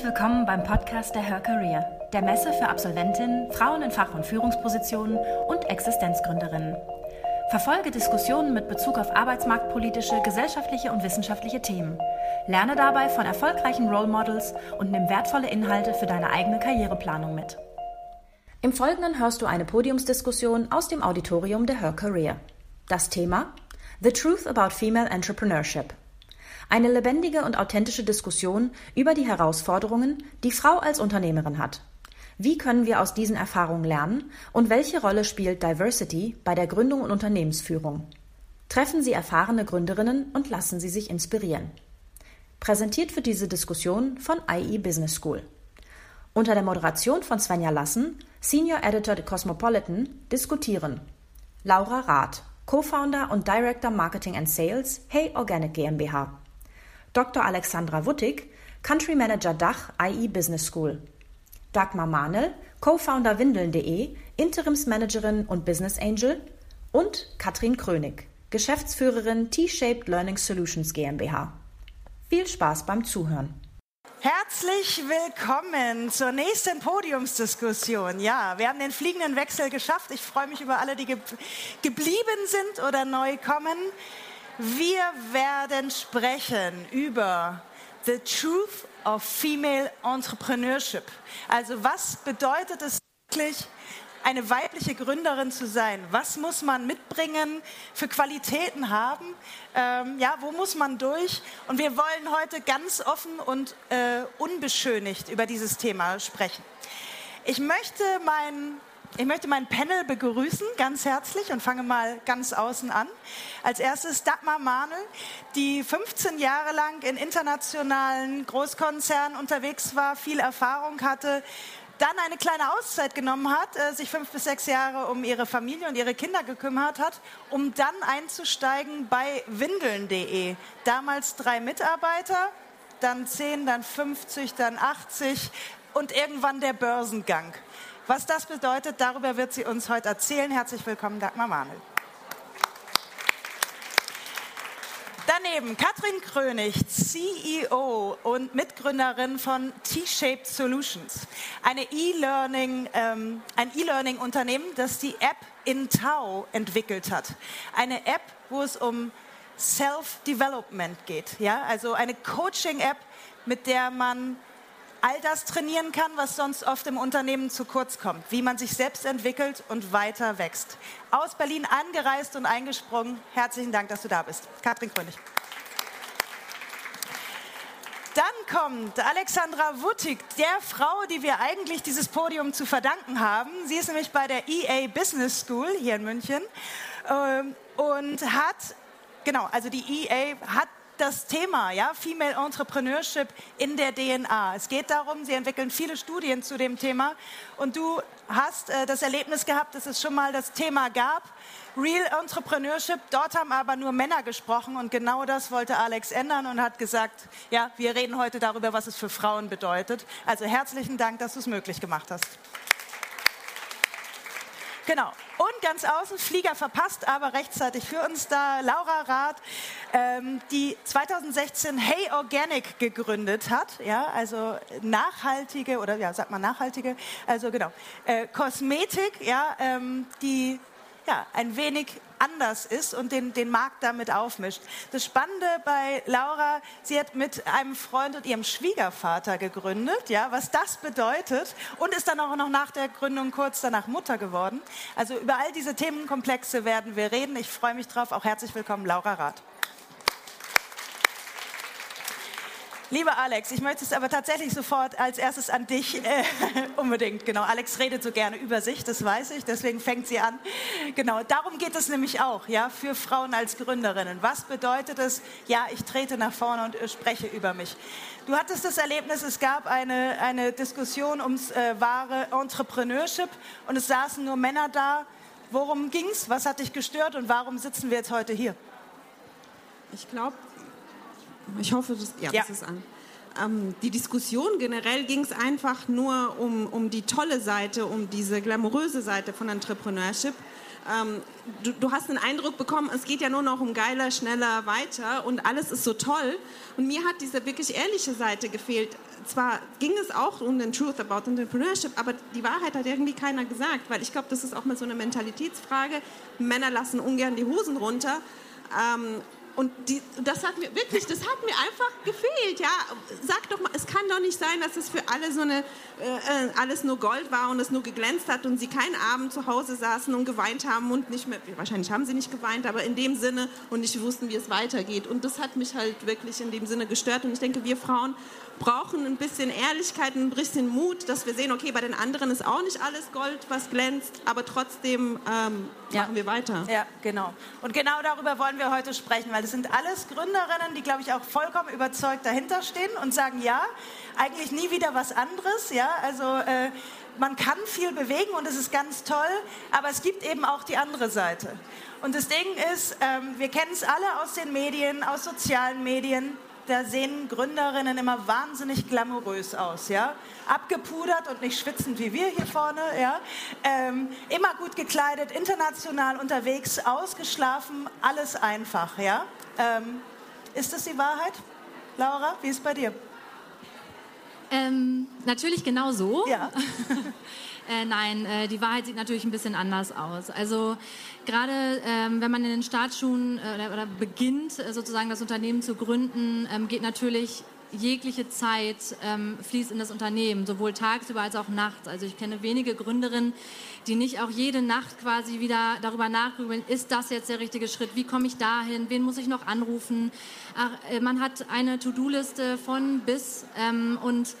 Herzlich willkommen beim Podcast der Her Career, der Messe für Absolventinnen, Frauen in Fach- und Führungspositionen und Existenzgründerinnen. Verfolge Diskussionen mit Bezug auf arbeitsmarktpolitische, gesellschaftliche und wissenschaftliche Themen. Lerne dabei von erfolgreichen Role Models und nimm wertvolle Inhalte für deine eigene Karriereplanung mit. Im Folgenden hörst du eine Podiumsdiskussion aus dem Auditorium der Her Career. Das Thema The Truth About Female Entrepreneurship. Eine lebendige und authentische Diskussion über die Herausforderungen, die Frau als Unternehmerin hat. Wie können wir aus diesen Erfahrungen lernen und welche Rolle spielt Diversity bei der Gründung und Unternehmensführung? Treffen Sie erfahrene Gründerinnen und lassen Sie sich inspirieren. Präsentiert wird diese Diskussion von IE Business School. Unter der Moderation von Svenja Lassen, Senior Editor der Cosmopolitan, diskutieren Laura Rath, Co-Founder und Director Marketing and Sales, Hey Organic GmbH. Dr. Alexandra Wuttig, Country Manager Dach IE Business School. Dagmar Mahnel, Co-Founder Windeln.de, Interimsmanagerin und Business Angel. Und Katrin Krönig, Geschäftsführerin T-Shaped Learning Solutions GmbH. Viel Spaß beim Zuhören. Herzlich willkommen zur nächsten Podiumsdiskussion. Ja, wir haben den fliegenden Wechsel geschafft. Ich freue mich über alle, die ge geblieben sind oder neu kommen. Wir werden sprechen über The Truth of Female Entrepreneurship. Also was bedeutet es wirklich, eine weibliche Gründerin zu sein? Was muss man mitbringen, für Qualitäten haben? Ähm, ja, wo muss man durch? Und wir wollen heute ganz offen und äh, unbeschönigt über dieses Thema sprechen. Ich möchte meinen ich möchte mein Panel begrüßen, ganz herzlich und fange mal ganz außen an. Als erstes Dagmar Mahnel, die 15 Jahre lang in internationalen Großkonzernen unterwegs war, viel Erfahrung hatte, dann eine kleine Auszeit genommen hat, äh, sich fünf bis sechs Jahre um ihre Familie und ihre Kinder gekümmert hat, um dann einzusteigen bei windeln.de. Damals drei Mitarbeiter, dann zehn, dann 50, dann 80 und irgendwann der Börsengang. Was das bedeutet, darüber wird sie uns heute erzählen. Herzlich willkommen, Dagmar Mahnel. Daneben Katrin Krönig, CEO und Mitgründerin von T-Shaped Solutions, eine e ähm, ein E-Learning-Unternehmen, das die App InTau entwickelt hat. Eine App, wo es um Self-Development geht, ja? also eine Coaching-App, mit der man all das trainieren kann, was sonst oft im Unternehmen zu kurz kommt, wie man sich selbst entwickelt und weiter wächst. Aus Berlin angereist und eingesprungen. Herzlichen Dank, dass du da bist. Katrin Krönig. Dann kommt Alexandra Wuttig, der Frau, die wir eigentlich dieses Podium zu verdanken haben. Sie ist nämlich bei der EA Business School hier in München ähm, und hat, genau, also die EA hat das Thema, ja, Female Entrepreneurship in der DNA. Es geht darum, sie entwickeln viele Studien zu dem Thema und du hast äh, das Erlebnis gehabt, dass es schon mal das Thema gab. Real Entrepreneurship, dort haben aber nur Männer gesprochen und genau das wollte Alex ändern und hat gesagt, ja, wir reden heute darüber, was es für Frauen bedeutet. Also herzlichen Dank, dass du es möglich gemacht hast. Genau. Und ganz außen, Flieger verpasst, aber rechtzeitig für uns da, Laura Rath, ähm, die 2016 Hey Organic gegründet hat. Ja, also nachhaltige, oder ja, sagt man nachhaltige, also genau, äh, Kosmetik, ja, ähm, die ja, ein wenig anders ist und den, den Markt damit aufmischt. Das Spannende bei Laura, sie hat mit einem Freund und ihrem Schwiegervater gegründet, ja, was das bedeutet und ist dann auch noch nach der Gründung kurz danach Mutter geworden. Also über all diese Themenkomplexe werden wir reden. Ich freue mich drauf. Auch herzlich willkommen, Laura Rath. Lieber Alex, ich möchte es aber tatsächlich sofort als erstes an dich äh, unbedingt. Genau, Alex redet so gerne über sich, das weiß ich, deswegen fängt sie an. Genau, darum geht es nämlich auch, ja, für Frauen als Gründerinnen. Was bedeutet es? Ja, ich trete nach vorne und äh, spreche über mich. Du hattest das Erlebnis, es gab eine, eine Diskussion ums äh, wahre Entrepreneurship und es saßen nur Männer da. Worum ging es? Was hat dich gestört und warum sitzen wir jetzt heute hier? Ich glaube, ich hoffe, das, ja, ja. das ist an. Ähm, die Diskussion generell ging es einfach nur um, um die tolle Seite, um diese glamouröse Seite von Entrepreneurship. ähm, du, du, hast den Eindruck bekommen, es geht ja nur noch um geiler, schneller, weiter und alles ist so toll. Und mir hat diese wirklich ehrliche Seite gefehlt. Zwar ging es auch um den Truth about Entrepreneurship, aber die Wahrheit hat irgendwie keiner gesagt, weil ich glaube, das ist auch mal so eine Mentalitätsfrage. Männer lassen ungern die Hosen runter. Ähm, und die, das hat mir wirklich, das hat mir einfach gefehlt. Ja, sag doch mal, es kann doch nicht sein, dass es für alle so eine äh, äh, alles nur Gold war und es nur geglänzt hat und sie keinen Abend zu Hause saßen und geweint haben und nicht mehr. Wahrscheinlich haben sie nicht geweint, aber in dem Sinne und nicht wussten, wie es weitergeht. Und das hat mich halt wirklich in dem Sinne gestört. Und ich denke, wir Frauen brauchen ein bisschen Ehrlichkeit, ein bisschen Mut, dass wir sehen, okay, bei den anderen ist auch nicht alles Gold, was glänzt, aber trotzdem ähm, ja. machen wir weiter. Ja, genau. Und genau darüber wollen wir heute sprechen, weil es sind alles Gründerinnen, die, glaube ich, auch vollkommen überzeugt dahinter stehen und sagen, ja, eigentlich nie wieder was anderes. Ja, also äh, man kann viel bewegen und es ist ganz toll, aber es gibt eben auch die andere Seite. Und das Ding ist, ähm, wir kennen es alle aus den Medien, aus sozialen Medien da sehen Gründerinnen immer wahnsinnig glamourös aus, ja, abgepudert und nicht schwitzend wie wir hier vorne, ja, ähm, immer gut gekleidet, international unterwegs, ausgeschlafen, alles einfach, ja. Ähm, ist das die Wahrheit, Laura? Wie ist es bei dir? Ähm, natürlich genau so. Ja. äh, nein, äh, die Wahrheit sieht natürlich ein bisschen anders aus. Also gerade ähm, wenn man in den Startschuhen äh, oder, oder, beginnt, äh, sozusagen das Unternehmen zu gründen, ähm, geht natürlich jegliche Zeit ähm, fließt in das Unternehmen, sowohl tagsüber als auch nachts. Also ich kenne wenige Gründerinnen, die nicht auch jede Nacht quasi wieder darüber nachgrübeln, ist das jetzt der richtige Schritt, wie komme ich dahin, wen muss ich noch anrufen. Ach, äh, man hat eine To-Do-Liste von bis ähm, und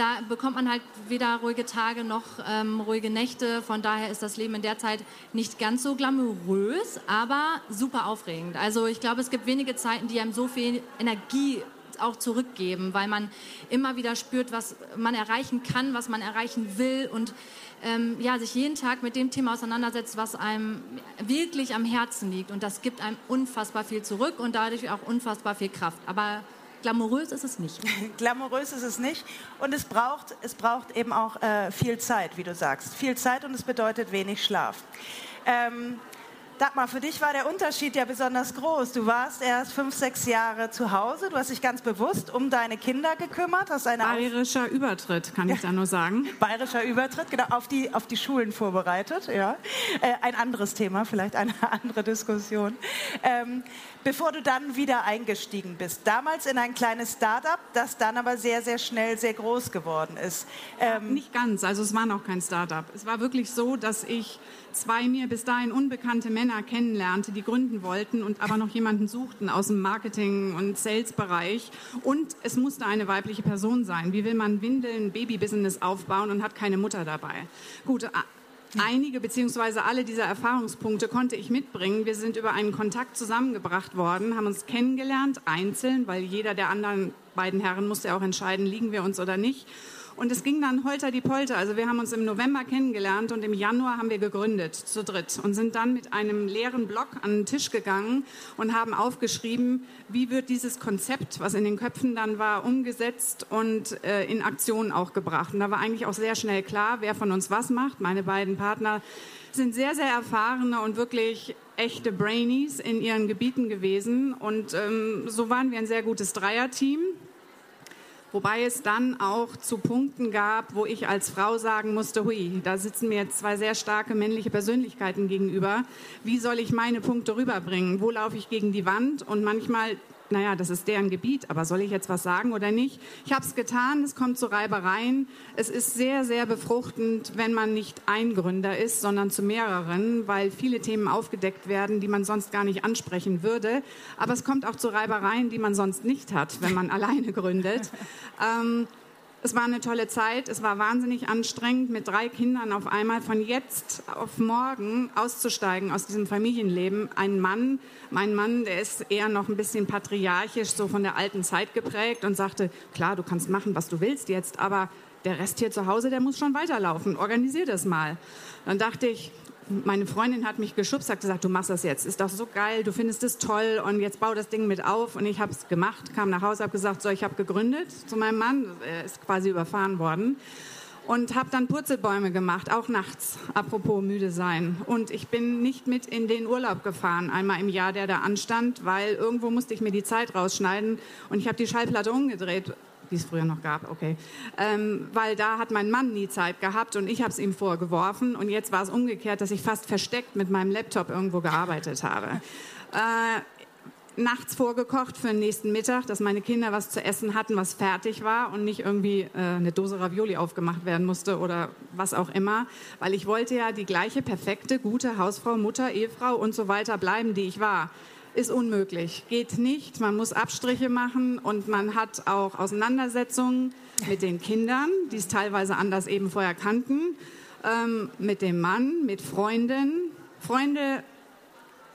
da bekommt man halt weder ruhige Tage noch ähm, ruhige Nächte. Von daher ist das Leben in der Zeit nicht ganz so glamourös, aber super aufregend. Also ich glaube, es gibt wenige Zeiten, die einem so viel Energie auch zurückgeben, weil man immer wieder spürt, was man erreichen kann, was man erreichen will und ähm, ja, sich jeden Tag mit dem Thema auseinandersetzt, was einem wirklich am Herzen liegt. Und das gibt einem unfassbar viel zurück und dadurch auch unfassbar viel Kraft. Aber glamourös ist es nicht. glamourös ist es nicht. Und es braucht, es braucht eben auch äh, viel Zeit, wie du sagst. Viel Zeit und es bedeutet wenig Schlaf. Ähm, Dagmar, für dich war der Unterschied ja besonders groß. Du warst erst fünf, sechs Jahre zu Hause. Du hast dich ganz bewusst um deine Kinder gekümmert. Hast eine Bayerischer Auf Übertritt, kann ich da nur sagen. Bayerischer Übertritt, genau, auf die, auf die Schulen vorbereitet. Ja. Äh, ein anderes Thema, vielleicht eine andere Diskussion. Ähm, bevor du dann wieder eingestiegen bist. Damals in ein kleines Startup, das dann aber sehr, sehr schnell sehr groß geworden ist. Ähm, Nicht ganz, also es war noch kein Startup. Es war wirklich so, dass ich zwei mir bis dahin unbekannte Männer kennenlernte, die gründen wollten und aber noch jemanden suchten aus dem Marketing- und Sales-Bereich. Und es musste eine weibliche Person sein. Wie will man Windeln, Baby-Business aufbauen und hat keine Mutter dabei? Gut, Einige beziehungsweise alle dieser Erfahrungspunkte konnte ich mitbringen. Wir sind über einen Kontakt zusammengebracht worden, haben uns kennengelernt, einzeln, weil jeder der anderen beiden Herren musste auch entscheiden, liegen wir uns oder nicht. Und es ging dann holter die Polter. Also wir haben uns im November kennengelernt und im Januar haben wir gegründet zu dritt und sind dann mit einem leeren Block an den Tisch gegangen und haben aufgeschrieben, wie wird dieses Konzept, was in den Köpfen dann war, umgesetzt und äh, in Aktion auch gebracht. Und da war eigentlich auch sehr schnell klar, wer von uns was macht. Meine beiden Partner sind sehr, sehr erfahrene und wirklich echte Brainies in ihren Gebieten gewesen. Und ähm, so waren wir ein sehr gutes Dreierteam. Wobei es dann auch zu Punkten gab, wo ich als Frau sagen musste, hui, da sitzen mir jetzt zwei sehr starke männliche Persönlichkeiten gegenüber. Wie soll ich meine Punkte rüberbringen? Wo laufe ich gegen die Wand? Und manchmal naja, das ist deren Gebiet, aber soll ich jetzt was sagen oder nicht? Ich habe es getan, es kommt zu Reibereien. Es ist sehr, sehr befruchtend, wenn man nicht ein Gründer ist, sondern zu mehreren, weil viele Themen aufgedeckt werden, die man sonst gar nicht ansprechen würde. Aber es kommt auch zu Reibereien, die man sonst nicht hat, wenn man alleine gründet. Ähm, es war eine tolle Zeit. Es war wahnsinnig anstrengend, mit drei Kindern auf einmal von jetzt auf morgen auszusteigen aus diesem Familienleben. Ein Mann, mein Mann, der ist eher noch ein bisschen patriarchisch, so von der alten Zeit geprägt und sagte, klar, du kannst machen, was du willst jetzt, aber der Rest hier zu Hause, der muss schon weiterlaufen. Organisier das mal. Dann dachte ich, meine Freundin hat mich geschubst, hat gesagt, du machst das jetzt, ist doch so geil, du findest es toll und jetzt bau das Ding mit auf. Und ich habe es gemacht, kam nach Hause, habe gesagt, so, ich habe gegründet zu meinem Mann, er ist quasi überfahren worden. und habe dann Purzelbäume gemacht, auch nachts, apropos müde sein. Und ich bin nicht mit in den Urlaub gefahren, einmal im Jahr, der da anstand, weil irgendwo musste ich mir die Zeit rausschneiden und ich habe die Schallplatte umgedreht die es früher noch gab, okay. Ähm, weil da hat mein Mann nie Zeit gehabt und ich habe es ihm vorgeworfen und jetzt war es umgekehrt, dass ich fast versteckt mit meinem Laptop irgendwo gearbeitet habe. Äh, nachts vorgekocht für den nächsten Mittag, dass meine Kinder was zu essen hatten, was fertig war und nicht irgendwie äh, eine Dose Ravioli aufgemacht werden musste oder was auch immer, weil ich wollte ja die gleiche perfekte, gute Hausfrau, Mutter, Ehefrau und so weiter bleiben, die ich war. Ist unmöglich, geht nicht. Man muss Abstriche machen und man hat auch Auseinandersetzungen mit den Kindern, die es teilweise anders eben vorher kannten, ähm, mit dem Mann, mit Freunden. Freunde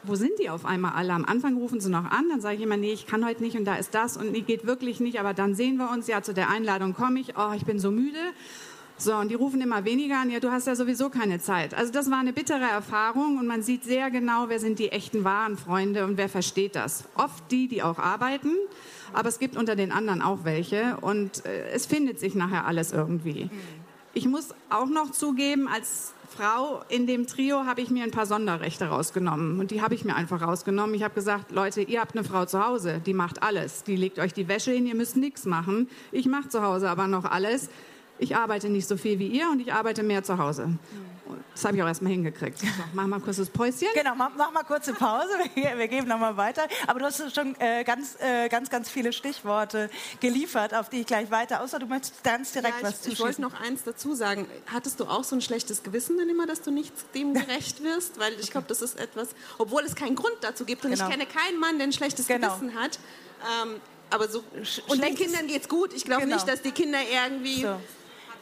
wo sind die auf einmal alle? Am Anfang rufen sie noch an, dann sage ich immer, nee, ich kann heute nicht und da ist das und nee, geht wirklich nicht, aber dann sehen wir uns, ja, zu der Einladung komme ich, oh, ich bin so müde. So, und die rufen immer weniger an, ja, du hast ja sowieso keine Zeit. Also das war eine bittere Erfahrung und man sieht sehr genau, wer sind die echten wahren Freunde und wer versteht das. Oft die, die auch arbeiten, aber es gibt unter den anderen auch welche und äh, es findet sich nachher alles irgendwie. Ich muss auch noch zugeben, als Frau in dem Trio habe ich mir ein paar Sonderrechte rausgenommen. Und die habe ich mir einfach rausgenommen. Ich habe gesagt, Leute, ihr habt eine Frau zu Hause, die macht alles. Die legt euch die Wäsche hin, ihr müsst nichts machen. Ich mache zu Hause aber noch alles. Ich arbeite nicht so viel wie ihr und ich arbeite mehr zu Hause. Das habe ich auch erstmal hingekriegt. So, mach mal kurz das Päuschen. Genau, mach, mach mal kurze Pause. Wir, wir geben nochmal weiter. Aber du hast schon äh, ganz, äh, ganz, ganz viele Stichworte geliefert, auf die ich gleich weiter. Außer du möchtest ganz direkt ja, was ich, Ich wollte noch eins dazu sagen. Hattest du auch so ein schlechtes Gewissen dann immer, dass du nicht dem gerecht wirst? Weil ich glaube, das ist etwas, obwohl es keinen Grund dazu gibt. Und genau. ich kenne keinen Mann, der ein schlechtes genau. Gewissen hat. Ähm, aber so, und den Kindern geht's gut. Ich glaube genau. nicht, dass die Kinder irgendwie so.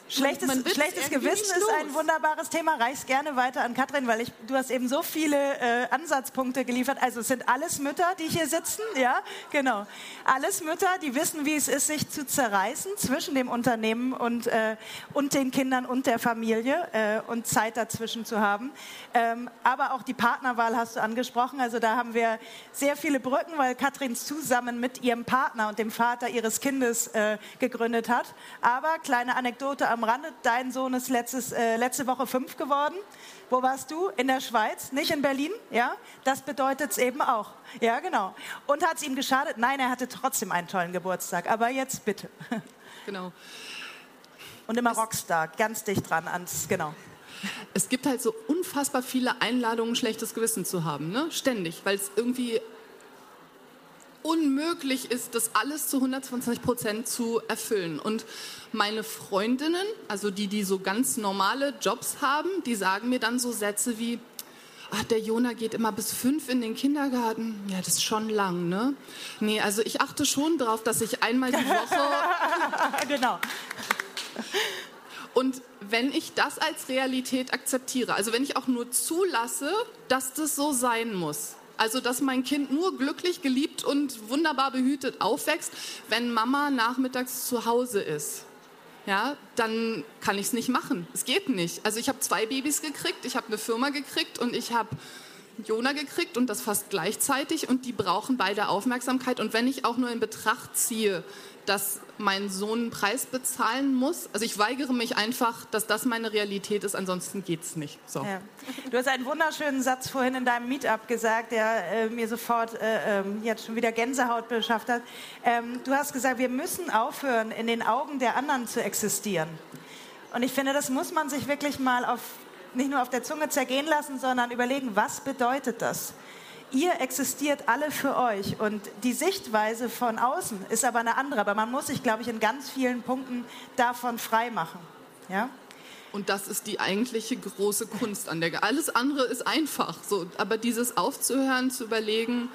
Schlechtes, schlechtes Gewissen ist ein wunderbares Thema. Reich's gerne weiter an Katrin, weil ich, du hast eben so viele äh, Ansatzpunkte geliefert. Also es sind alles Mütter, die hier sitzen, ja, genau. Alles Mütter, die wissen, wie es ist, sich zu zerreißen zwischen dem Unternehmen und, äh, und den Kindern und der Familie äh, und Zeit dazwischen zu haben. Ähm, aber auch die Partnerwahl hast du angesprochen. Also da haben wir sehr viele Brücken, weil Katrin zusammen mit ihrem Partner und dem Vater ihres Kindes äh, gegründet hat. Aber kleine Anekdote am Rande, dein Sohn ist letztes, äh, letzte Woche fünf geworden. Wo warst du? In der Schweiz, nicht in Berlin? Ja, das bedeutet es eben auch. Ja, genau. Und hat es ihm geschadet? Nein, er hatte trotzdem einen tollen Geburtstag. Aber jetzt bitte. Genau. Und immer Rockstar, ganz dicht dran ans, genau. Es gibt halt so unfassbar viele Einladungen, schlechtes Gewissen zu haben, ne? ständig, weil es irgendwie unmöglich ist, das alles zu 120 Prozent zu erfüllen. Und meine Freundinnen, also die, die so ganz normale Jobs haben, die sagen mir dann so Sätze wie, ach, der Jona geht immer bis fünf in den Kindergarten. Ja, das ist schon lang, ne? Nee, also ich achte schon darauf, dass ich einmal die Woche... genau. Und wenn ich das als Realität akzeptiere, also wenn ich auch nur zulasse, dass das so sein muss, also, dass mein Kind nur glücklich, geliebt und wunderbar behütet aufwächst, wenn Mama nachmittags zu Hause ist. Ja, dann kann ich es nicht machen. Es geht nicht. Also ich habe zwei Babys gekriegt, ich habe eine Firma gekriegt und ich habe Jona gekriegt und das fast gleichzeitig und die brauchen beide Aufmerksamkeit. Und wenn ich auch nur in Betracht ziehe, dass mein Sohn einen Preis bezahlen muss. Also ich weigere mich einfach, dass das meine Realität ist, ansonsten geht es nicht. So. Ja. Du hast einen wunderschönen Satz vorhin in deinem Meetup gesagt, der äh, mir sofort äh, äh, jetzt schon wieder Gänsehaut beschafft hat. Ähm, du hast gesagt, wir müssen aufhören, in den Augen der anderen zu existieren. Und ich finde, das muss man sich wirklich mal auf, nicht nur auf der Zunge zergehen lassen, sondern überlegen, was bedeutet das? Ihr existiert alle für euch und die Sichtweise von außen ist aber eine andere. Aber man muss sich, glaube ich, in ganz vielen Punkten davon frei machen. Ja? Und das ist die eigentliche große Kunst an der. Alles andere ist einfach. So, aber dieses aufzuhören, zu überlegen,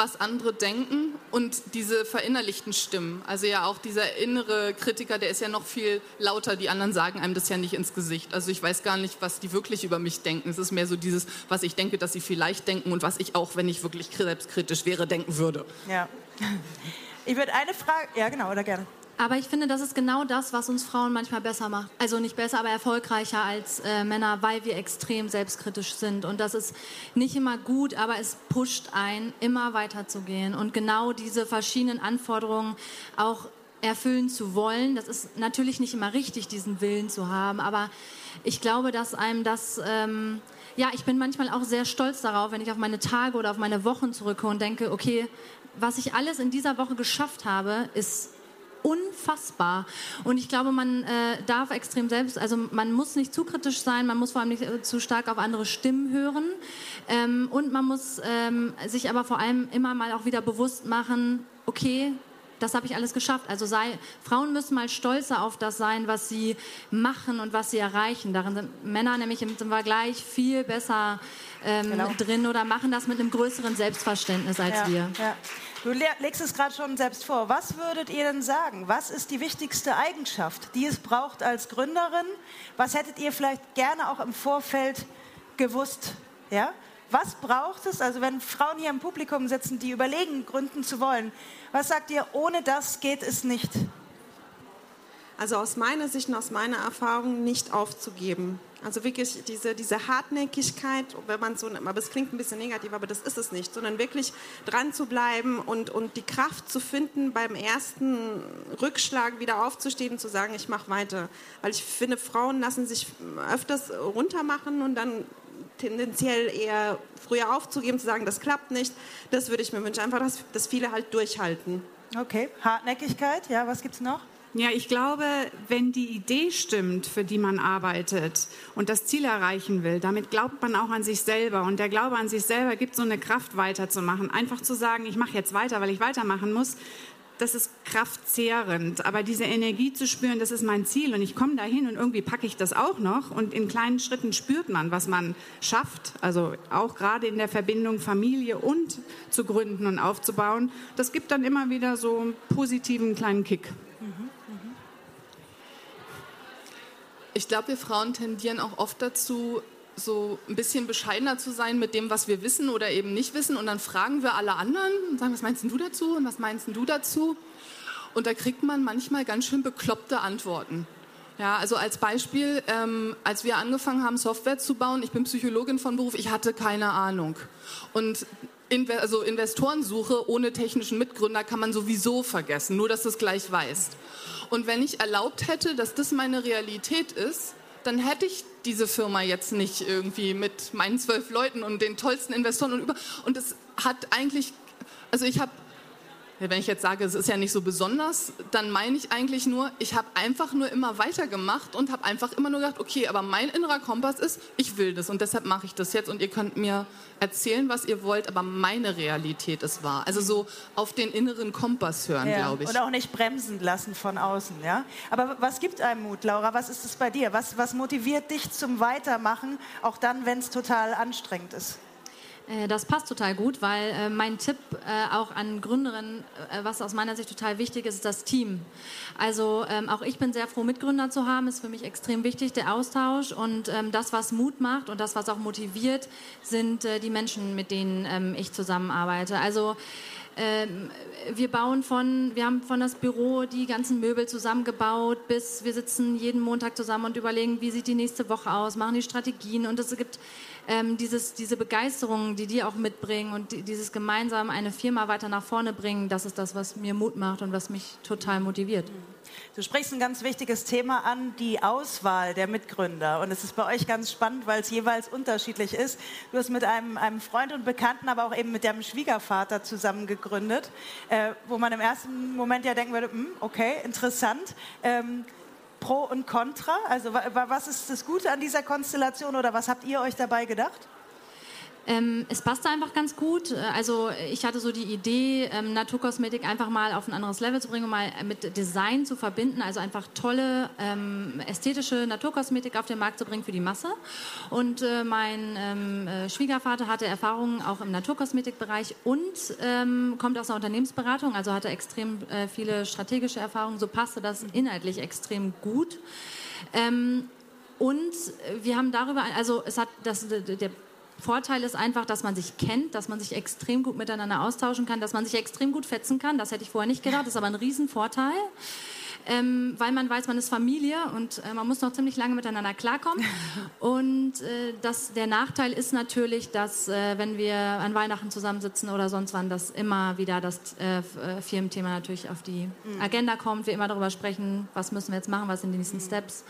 was andere denken und diese verinnerlichten Stimmen. Also ja auch dieser innere Kritiker, der ist ja noch viel lauter. Die anderen sagen einem das ja nicht ins Gesicht. Also ich weiß gar nicht, was die wirklich über mich denken. Es ist mehr so dieses, was ich denke, dass sie vielleicht denken und was ich auch, wenn ich wirklich selbstkritisch wäre, denken würde. Ja. Ich würde eine Frage, ja genau, oder gerne. Aber ich finde, das ist genau das, was uns Frauen manchmal besser macht. Also nicht besser, aber erfolgreicher als äh, Männer, weil wir extrem selbstkritisch sind. Und das ist nicht immer gut, aber es pusht ein, immer weiterzugehen. Und genau diese verschiedenen Anforderungen auch erfüllen zu wollen. Das ist natürlich nicht immer richtig, diesen Willen zu haben, aber ich glaube, dass einem das, ähm, ja, ich bin manchmal auch sehr stolz darauf, wenn ich auf meine Tage oder auf meine Wochen zurückkomme und denke, okay, was ich alles in dieser Woche geschafft habe, ist unfassbar. Und ich glaube, man äh, darf extrem selbst, also man muss nicht zu kritisch sein, man muss vor allem nicht äh, zu stark auf andere Stimmen hören. Ähm, und man muss ähm, sich aber vor allem immer mal auch wieder bewusst machen, okay, das habe ich alles geschafft. Also sei, Frauen müssen mal stolzer auf das sein, was sie machen und was sie erreichen. Darin sind Männer nämlich im Vergleich viel besser ähm, genau. drin oder machen das mit einem größeren Selbstverständnis als ja, wir. Ja. Du legst es gerade schon selbst vor. Was würdet ihr denn sagen? Was ist die wichtigste Eigenschaft, die es braucht als Gründerin? Was hättet ihr vielleicht gerne auch im Vorfeld gewusst? Ja? Was braucht es, also wenn Frauen hier im Publikum sitzen, die überlegen, gründen zu wollen, was sagt ihr, ohne das geht es nicht? Also aus meiner Sicht und aus meiner Erfahrung nicht aufzugeben. Also wirklich diese, diese Hartnäckigkeit, wenn man so, aber es klingt ein bisschen negativ, aber das ist es nicht, sondern wirklich dran zu bleiben und, und die Kraft zu finden, beim ersten Rückschlag wieder aufzustehen und zu sagen, ich mache weiter. Weil ich finde, Frauen lassen sich öfters runtermachen und dann tendenziell eher früher aufzugeben, zu sagen, das klappt nicht. Das würde ich mir wünschen. Einfach, dass, dass viele halt durchhalten. Okay, Hartnäckigkeit, ja, was gibt es noch? Ja, ich glaube, wenn die Idee stimmt, für die man arbeitet und das Ziel erreichen will, damit glaubt man auch an sich selber. Und der Glaube an sich selber gibt so eine Kraft weiterzumachen. Einfach zu sagen, ich mache jetzt weiter, weil ich weitermachen muss, das ist kraftzehrend. Aber diese Energie zu spüren, das ist mein Ziel und ich komme dahin und irgendwie packe ich das auch noch. Und in kleinen Schritten spürt man, was man schafft. Also auch gerade in der Verbindung Familie und zu gründen und aufzubauen. Das gibt dann immer wieder so einen positiven kleinen Kick. Ich glaube, wir Frauen tendieren auch oft dazu, so ein bisschen bescheidener zu sein mit dem, was wir wissen oder eben nicht wissen. Und dann fragen wir alle anderen und sagen, was meinst du dazu und was meinst du dazu? Und da kriegt man manchmal ganz schön bekloppte Antworten. Ja, also als Beispiel, ähm, als wir angefangen haben, Software zu bauen, ich bin Psychologin von Beruf, ich hatte keine Ahnung. Und Inve also Investorensuche ohne technischen Mitgründer kann man sowieso vergessen, nur dass du es gleich weißt. Und wenn ich erlaubt hätte, dass das meine Realität ist, dann hätte ich diese Firma jetzt nicht irgendwie mit meinen zwölf Leuten und den tollsten Investoren und über. Und es hat eigentlich, also ich habe wenn ich jetzt sage, es ist ja nicht so besonders, dann meine ich eigentlich nur, ich habe einfach nur immer weitergemacht und habe einfach immer nur gedacht, okay, aber mein innerer Kompass ist, ich will das und deshalb mache ich das jetzt und ihr könnt mir erzählen, was ihr wollt, aber meine Realität ist wahr. Also so auf den inneren Kompass hören, ja, glaube ich. Und auch nicht bremsen lassen von außen, ja. Aber was gibt einem Mut, Laura? Was ist es bei dir? Was, was motiviert dich zum Weitermachen, auch dann, wenn es total anstrengend ist? Äh, das passt total gut, weil äh, mein Tipp äh, auch an Gründerinnen, was aus meiner Sicht total wichtig ist, ist das Team. Also ähm, auch ich bin sehr froh, Mitgründer zu haben, ist für mich extrem wichtig, der Austausch. Und ähm, das, was Mut macht und das, was auch motiviert, sind die Menschen, mit denen ähm, ich zusammenarbeite. Also wir bauen von, wir haben von das Büro die ganzen Möbel zusammengebaut, bis wir sitzen jeden Montag zusammen und überlegen, wie sieht die nächste Woche aus, machen die Strategien und es gibt ähm, dieses, diese Begeisterung, die die auch mitbringen und die, dieses gemeinsam eine Firma weiter nach vorne bringen, das ist das, was mir Mut macht und was mich total motiviert. Du sprichst ein ganz wichtiges Thema an, die Auswahl der Mitgründer. Und es ist bei euch ganz spannend, weil es jeweils unterschiedlich ist. Du hast mit einem, einem Freund und Bekannten, aber auch eben mit deinem Schwiegervater zusammen gegründet, äh, wo man im ersten Moment ja denken würde, hm, okay, interessant. Ähm, Pro und Contra? Also was ist das Gute an dieser Konstellation oder was habt ihr euch dabei gedacht? Ähm, es passte einfach ganz gut. Also ich hatte so die Idee, ähm, Naturkosmetik einfach mal auf ein anderes Level zu bringen und mal mit Design zu verbinden. Also einfach tolle ähm, ästhetische Naturkosmetik auf den Markt zu bringen für die Masse. Und äh, mein ähm, äh, Schwiegervater hatte Erfahrungen auch im Naturkosmetikbereich und ähm, kommt aus der Unternehmensberatung, also hatte extrem äh, viele strategische Erfahrungen. So passte das inhaltlich extrem gut. Ähm, und wir haben darüber, also es hat das, der Vorteil ist einfach, dass man sich kennt, dass man sich extrem gut miteinander austauschen kann, dass man sich extrem gut fetzen kann. Das hätte ich vorher nicht gedacht, das ist aber ein Riesenvorteil. ähm, weil man weiß, man ist Familie und äh, man muss noch ziemlich lange miteinander klarkommen. und äh, das, der Nachteil ist natürlich, dass äh, wenn wir an Weihnachten zusammensitzen oder sonst wann, dass immer wieder das äh, äh, Firmenthema natürlich auf die mhm. Agenda kommt, wir immer darüber sprechen, was müssen wir jetzt machen, was sind die nächsten mhm. Steps.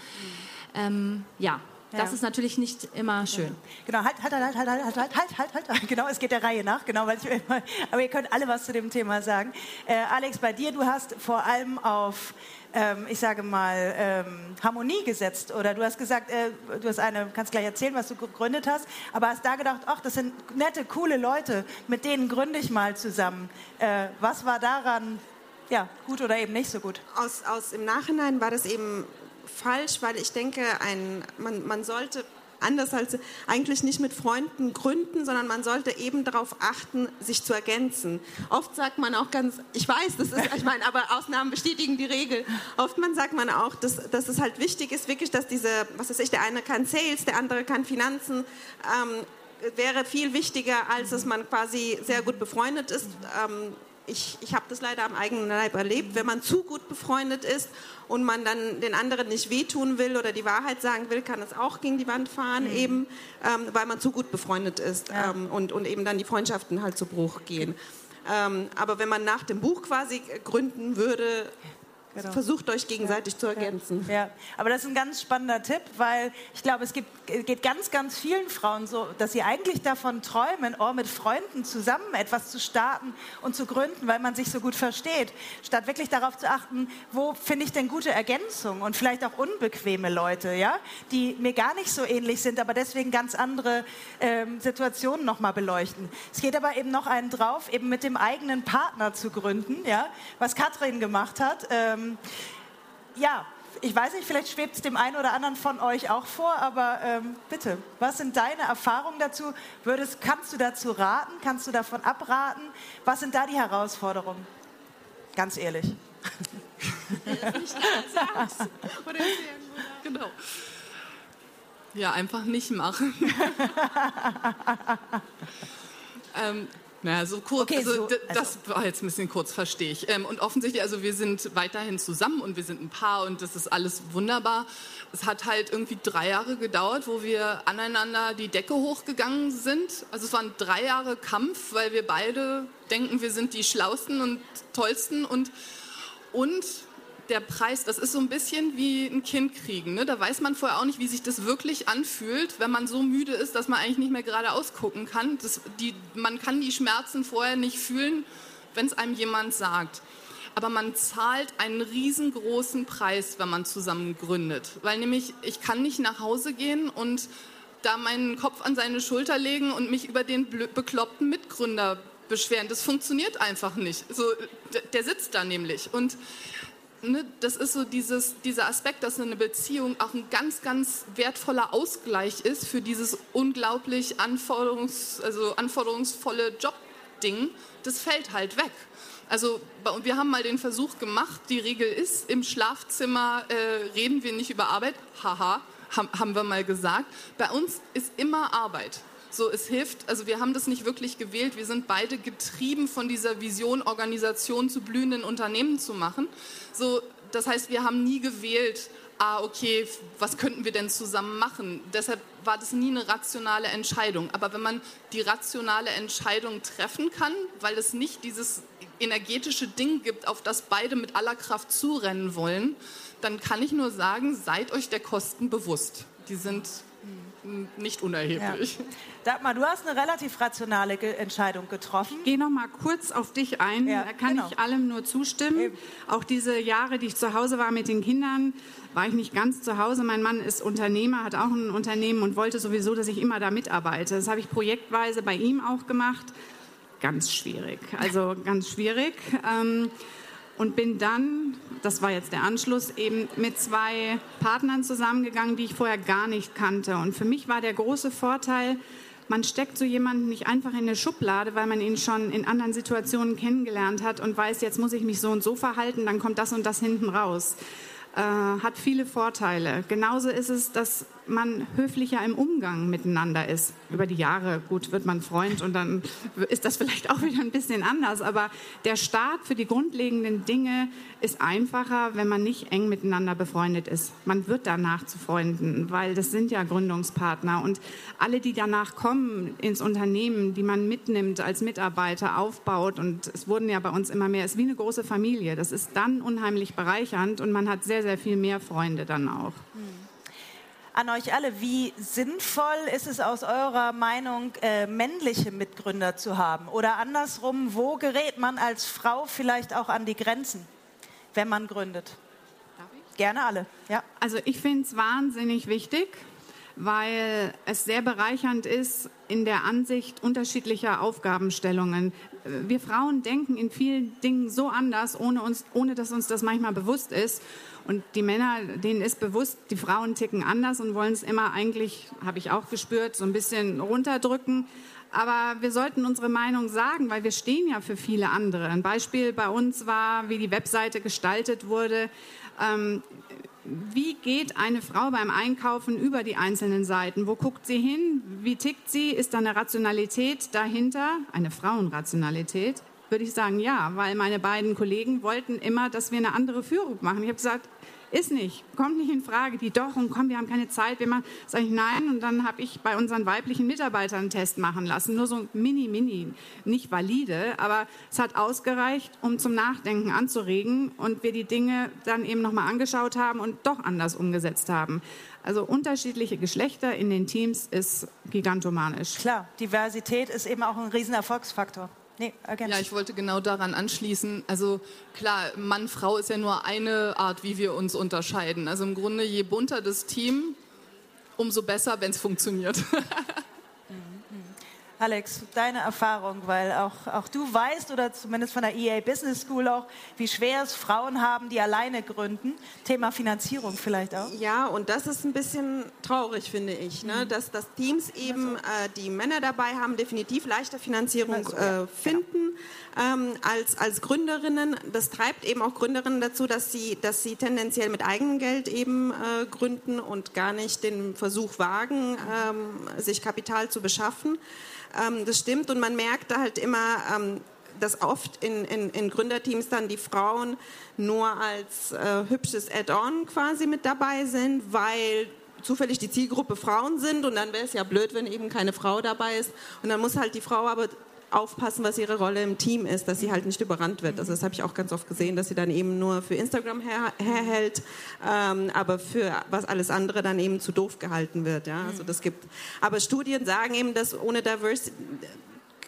Ähm, ja, das ja. ist natürlich nicht immer schön. Genau, halt, halt, halt, halt, halt, halt, halt, halt, halt, halt. Genau, es geht der Reihe nach, genau, weil ich immer, aber ihr könnt alle was zu dem Thema sagen. Äh, Alex, bei dir, du hast vor allem auf, ähm, ich sage mal, ähm, Harmonie gesetzt oder du hast gesagt, äh, du hast eine, kannst gleich erzählen, was du gegründet hast, aber hast da gedacht, ach, das sind nette, coole Leute, mit denen gründe ich mal zusammen. Äh, was war daran ja, gut oder eben nicht so gut? Aus, aus im Nachhinein war das eben falsch, weil ich denke, ein, man, man sollte anders als eigentlich nicht mit Freunden gründen, sondern man sollte eben darauf achten, sich zu ergänzen. Oft sagt man auch ganz, ich weiß, das ist, ich meine, aber Ausnahmen bestätigen die Regel. Oft man sagt man auch, dass, dass es halt wichtig ist, wirklich, dass diese, was weiß ich, der eine kann Sales, der andere kann Finanzen, ähm, wäre viel wichtiger, als dass man quasi sehr gut befreundet ist. Ähm, ich, ich habe das leider am eigenen Leib erlebt, wenn man zu gut befreundet ist und man dann den anderen nicht wehtun will oder die Wahrheit sagen will, kann es auch gegen die Wand fahren, mhm. eben ähm, weil man zu gut befreundet ist ja. ähm, und, und eben dann die Freundschaften halt zu Bruch gehen. Ähm, aber wenn man nach dem Buch quasi gründen würde, Genau. Versucht euch gegenseitig ja. zu ergänzen. Ja. aber das ist ein ganz spannender Tipp, weil ich glaube, es gibt, geht ganz, ganz vielen Frauen so, dass sie eigentlich davon träumen, oh, mit Freunden zusammen etwas zu starten und zu gründen, weil man sich so gut versteht, statt wirklich darauf zu achten, wo finde ich denn gute Ergänzungen und vielleicht auch unbequeme Leute, ja, die mir gar nicht so ähnlich sind, aber deswegen ganz andere ähm, Situationen nochmal beleuchten. Es geht aber eben noch einen drauf, eben mit dem eigenen Partner zu gründen, ja, was Katrin gemacht hat. Ähm, ähm, ja, ich weiß nicht, vielleicht schwebt es dem einen oder anderen von euch auch vor, aber ähm, bitte, was sind deine Erfahrungen dazu? Würdest, kannst du dazu raten? Kannst du davon abraten? Was sind da die Herausforderungen? Ganz ehrlich. genau. Ja, einfach nicht machen. ähm, naja, so kurz, okay, also, so, also, das war jetzt ein bisschen kurz, verstehe ich. Ähm, und offensichtlich, also wir sind weiterhin zusammen und wir sind ein Paar und das ist alles wunderbar. Es hat halt irgendwie drei Jahre gedauert, wo wir aneinander die Decke hochgegangen sind. Also es waren drei Jahre Kampf, weil wir beide denken, wir sind die Schlausten und Tollsten und, und der Preis, das ist so ein bisschen wie ein Kind kriegen. Ne? Da weiß man vorher auch nicht, wie sich das wirklich anfühlt, wenn man so müde ist, dass man eigentlich nicht mehr geradeaus gucken kann. Das, die, man kann die Schmerzen vorher nicht fühlen, wenn es einem jemand sagt. Aber man zahlt einen riesengroßen Preis, wenn man zusammen gründet. Weil nämlich, ich kann nicht nach Hause gehen und da meinen Kopf an seine Schulter legen und mich über den bekloppten Mitgründer beschweren. Das funktioniert einfach nicht. So, der sitzt da nämlich. Und ne, das ist so dieses, dieser Aspekt, dass eine Beziehung auch ein ganz, ganz wertvoller Ausgleich ist für dieses unglaublich anforderungs, also anforderungsvolle Jobding. Das fällt halt weg. Also wir haben mal den Versuch gemacht, die Regel ist, im Schlafzimmer äh, reden wir nicht über Arbeit. Haha, haben wir mal gesagt. Bei uns ist immer Arbeit. So, es hilft, also wir haben das nicht wirklich gewählt. Wir sind beide getrieben von dieser Vision, Organisation zu blühenden Unternehmen zu machen. So, das heißt, wir haben nie gewählt, ah, okay, was könnten wir denn zusammen machen? Deshalb war das nie eine rationale Entscheidung. Aber wenn man die rationale Entscheidung treffen kann, weil es nicht dieses energetische Ding gibt, auf das beide mit aller Kraft zurennen wollen, dann kann ich nur sagen, seid euch der Kosten bewusst. Die sind nicht unerheblich. Ja. Dagmar, du hast eine relativ rationale Ge Entscheidung getroffen. Ich gehe noch mal kurz auf dich ein. Ja, da kann genau. ich allem nur zustimmen. Eben. Auch diese Jahre, die ich zu Hause war mit den Kindern, war ich nicht ganz zu Hause. Mein Mann ist Unternehmer, hat auch ein Unternehmen und wollte sowieso, dass ich immer da mitarbeite. Das habe ich projektweise bei ihm auch gemacht. Ganz schwierig. Also ganz schwierig. Ähm, und bin dann, das war jetzt der Anschluss, eben mit zwei Partnern zusammengegangen, die ich vorher gar nicht kannte. Und für mich war der große Vorteil, man steckt so jemanden nicht einfach in eine Schublade, weil man ihn schon in anderen Situationen kennengelernt hat und weiß, jetzt muss ich mich so und so verhalten, dann kommt das und das hinten raus. Äh, hat viele Vorteile. Genauso ist es, dass man höflicher im Umgang miteinander ist. Über die Jahre, gut, wird man Freund und dann ist das vielleicht auch wieder ein bisschen anders. Aber der Start für die grundlegenden Dinge ist einfacher, wenn man nicht eng miteinander befreundet ist. Man wird danach zu Freunden, weil das sind ja Gründungspartner. Und alle, die danach kommen ins Unternehmen, die man mitnimmt als Mitarbeiter, aufbaut, und es wurden ja bei uns immer mehr, ist wie eine große Familie. Das ist dann unheimlich bereichernd und man hat sehr, sehr viel mehr Freunde dann auch. An euch alle, wie sinnvoll ist es aus eurer Meinung, äh, männliche Mitgründer zu haben? Oder andersrum, wo gerät man als Frau vielleicht auch an die Grenzen, wenn man gründet? Gerne alle. Ja. Also ich finde es wahnsinnig wichtig, weil es sehr bereichernd ist in der Ansicht unterschiedlicher Aufgabenstellungen. Wir Frauen denken in vielen Dingen so anders, ohne, uns, ohne dass uns das manchmal bewusst ist. Und die Männer, denen ist bewusst, die Frauen ticken anders und wollen es immer eigentlich, habe ich auch gespürt, so ein bisschen runterdrücken. Aber wir sollten unsere Meinung sagen, weil wir stehen ja für viele andere. Ein Beispiel bei uns war, wie die Webseite gestaltet wurde. Ähm, wie geht eine Frau beim Einkaufen über die einzelnen Seiten? Wo guckt sie hin? Wie tickt sie? Ist da eine Rationalität dahinter? Eine Frauenrationalität? Würde ich sagen, ja, weil meine beiden Kollegen wollten immer, dass wir eine andere Führung machen. Ich habe gesagt, ist nicht, kommt nicht in Frage. Die doch und komm, wir haben keine Zeit, wir machen, sage ich nein. Und dann habe ich bei unseren weiblichen Mitarbeitern einen Test machen lassen, nur so mini, mini, nicht valide, aber es hat ausgereicht, um zum Nachdenken anzuregen und wir die Dinge dann eben nochmal angeschaut haben und doch anders umgesetzt haben. Also unterschiedliche Geschlechter in den Teams ist gigantomanisch. Klar, Diversität ist eben auch ein Riesenerfolgsfaktor. Nee, Ja, ich wollte genau daran anschließen. Also klar, Mann, Frau ist ja nur eine Art, wie wir uns unterscheiden. Also im Grunde, je bunter das Team, umso besser, wenn es funktioniert. Alex, deine Erfahrung, weil auch, auch du weißt oder zumindest von der EA Business School auch, wie schwer es Frauen haben, die alleine gründen. Thema Finanzierung vielleicht auch. Ja, und das ist ein bisschen traurig, finde ich, ne? Mhm. dass, dass Teams eben, äh, die Männer dabei haben, definitiv leichter Finanzierung äh, finden genau. ähm, als, als Gründerinnen. Das treibt eben auch Gründerinnen dazu, dass sie, dass sie tendenziell mit eigenem Geld eben äh, gründen und gar nicht den Versuch wagen, ähm, sich Kapital zu beschaffen. Ähm, das stimmt und man merkt halt immer, ähm, dass oft in, in, in, Gründerteams dann die Frauen nur als äh, hübsches Add-on quasi mit dabei sind, weil zufällig die Zielgruppe Frauen sind und dann wäre es ja blöd, wenn eben keine Frau dabei ist. Und dann muss halt die Frau aber aufpassen, was ihre Rolle im Team ist, dass sie halt nicht überrannt wird. Also das habe ich auch ganz oft gesehen, dass sie dann eben nur für Instagram her, herhält, ähm, aber für was alles andere dann eben zu doof gehalten wird. Ja? Also das gibt. Aber Studien sagen eben, dass ohne Diversity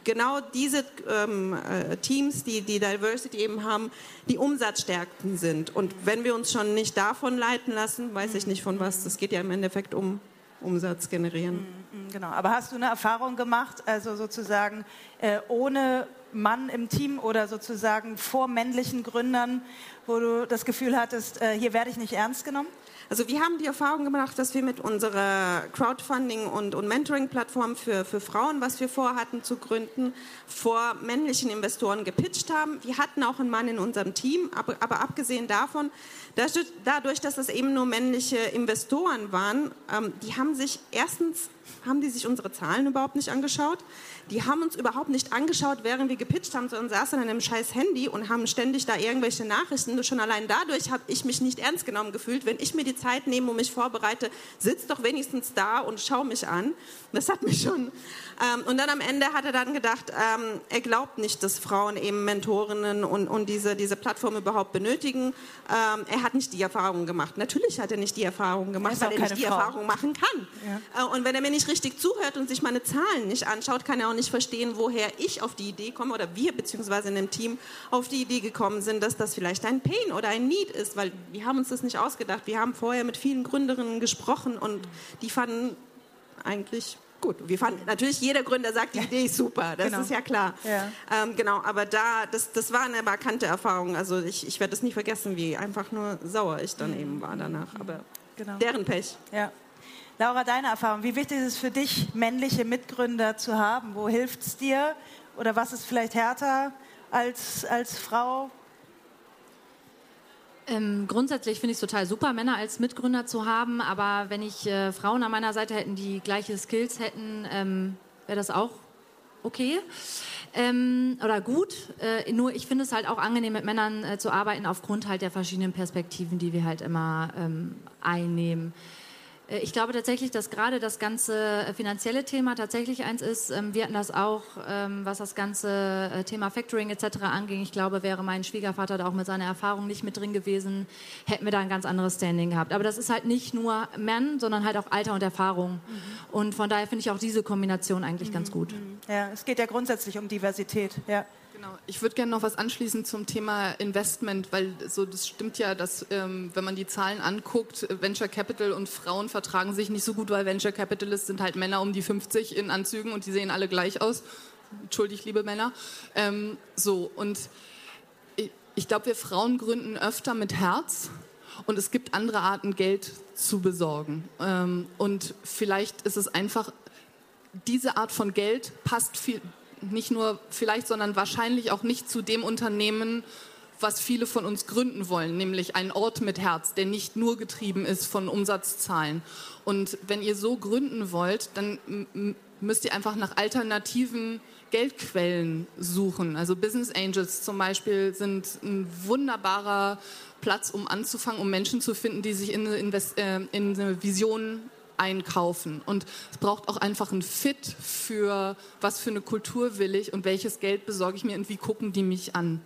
genau diese ähm, äh, Teams, die die Diversity eben haben, die umsatzstärksten sind. Und wenn wir uns schon nicht davon leiten lassen, weiß ich nicht von was. Das geht ja im Endeffekt um Umsatz generieren. Mm, genau, aber hast du eine Erfahrung gemacht, also sozusagen äh, ohne Mann im Team oder sozusagen vor männlichen Gründern, wo du das Gefühl hattest, äh, hier werde ich nicht ernst genommen? Also wir haben die Erfahrung gemacht, dass wir mit unserer Crowdfunding- und, und Mentoring-Plattform für, für Frauen, was wir vorhatten zu gründen, vor männlichen Investoren gepitcht haben. Wir hatten auch einen Mann in unserem Team, aber, aber abgesehen davon, dadurch, dass das eben nur männliche Investoren waren, ähm, die haben sich erstens haben die sich unsere Zahlen überhaupt nicht angeschaut. Die haben uns überhaupt nicht angeschaut, während wir gepitcht haben, sondern saßen an einem scheiß Handy und haben ständig da irgendwelche Nachrichten. Schon allein dadurch habe ich mich nicht ernst genommen gefühlt. Wenn ich mir die Zeit nehme und mich vorbereite, sitz doch wenigstens da und schau mich an. Das hat mich schon. Ähm, und dann am Ende hat er dann gedacht, ähm, er glaubt nicht, dass Frauen eben Mentorinnen und, und diese, diese Plattform überhaupt benötigen. Ähm, er hat nicht die Erfahrung gemacht. Natürlich hat er nicht die Erfahrung gemacht, weil er nicht die Frau. Erfahrung machen kann. Ja. Äh, und wenn er mir nicht richtig zuhört und sich meine Zahlen nicht anschaut, kann er auch nicht verstehen, woher ich auf die Idee komme oder wir beziehungsweise in dem Team auf die Idee gekommen sind, dass das vielleicht ein Pain oder ein Need ist, weil wir haben uns das nicht ausgedacht. Wir haben vorher mit vielen Gründerinnen gesprochen und die fanden eigentlich gut. Wir fanden natürlich jeder Gründer sagt, die Idee ist super, das genau. ist ja klar. Ja. Ähm, genau, aber da das, das war eine markante Erfahrung. Also ich, ich werde das nie vergessen, wie einfach nur sauer ich dann mhm. eben war danach. Aber genau. deren Pech. Ja. Laura, deine Erfahrung, wie wichtig ist es für dich, männliche Mitgründer zu haben? Wo hilft es dir? Oder was ist vielleicht härter als, als Frau? Ähm, grundsätzlich finde ich es total super, Männer als Mitgründer zu haben, aber wenn ich äh, Frauen an meiner Seite hätten, die gleiche Skills hätten, ähm, wäre das auch okay ähm, oder gut. Äh, nur ich finde es halt auch angenehm, mit Männern äh, zu arbeiten, aufgrund halt der verschiedenen Perspektiven, die wir halt immer ähm, einnehmen. Äh, ich glaube tatsächlich, dass gerade das ganze äh, finanzielle Thema tatsächlich eins ist. Ähm, wir hatten das auch, ähm, was das ganze äh, Thema Factoring etc. anging. Ich glaube, wäre mein Schwiegervater da auch mit seiner Erfahrung nicht mit drin gewesen, hätten wir da ein ganz anderes Standing gehabt. Aber das ist halt nicht nur Mann, sondern halt auch Alter und Erfahrung. Mhm. Und von daher finde ich auch diese Kombination eigentlich mhm. ganz gut. Ja, es geht ja grundsätzlich um Diversität. Ja. Genau. Ich würde gerne noch was anschließen zum Thema Investment, weil so das stimmt ja, dass ähm, wenn man die Zahlen anguckt, Venture Capital und Frauen vertragen sich nicht so gut, weil Venture Capitalists sind halt Männer um die 50 in Anzügen und die sehen alle gleich aus. Entschuldigt, liebe Männer. Ähm, so und ich, ich glaube, wir Frauen gründen öfter mit Herz und es gibt andere Arten, Geld zu besorgen. Ähm, und vielleicht ist es einfach diese Art von Geld passt viel nicht nur vielleicht, sondern wahrscheinlich auch nicht zu dem Unternehmen, was viele von uns gründen wollen, nämlich ein Ort mit Herz, der nicht nur getrieben ist von Umsatzzahlen. Und wenn ihr so gründen wollt, dann müsst ihr einfach nach alternativen Geldquellen suchen. Also Business Angels zum Beispiel sind ein wunderbarer Platz, um anzufangen, um Menschen zu finden, die sich in eine, Invest äh, in eine Vision einkaufen. Und es braucht auch einfach ein Fit für, was für eine Kultur will ich und welches Geld besorge ich mir und wie gucken die mich an.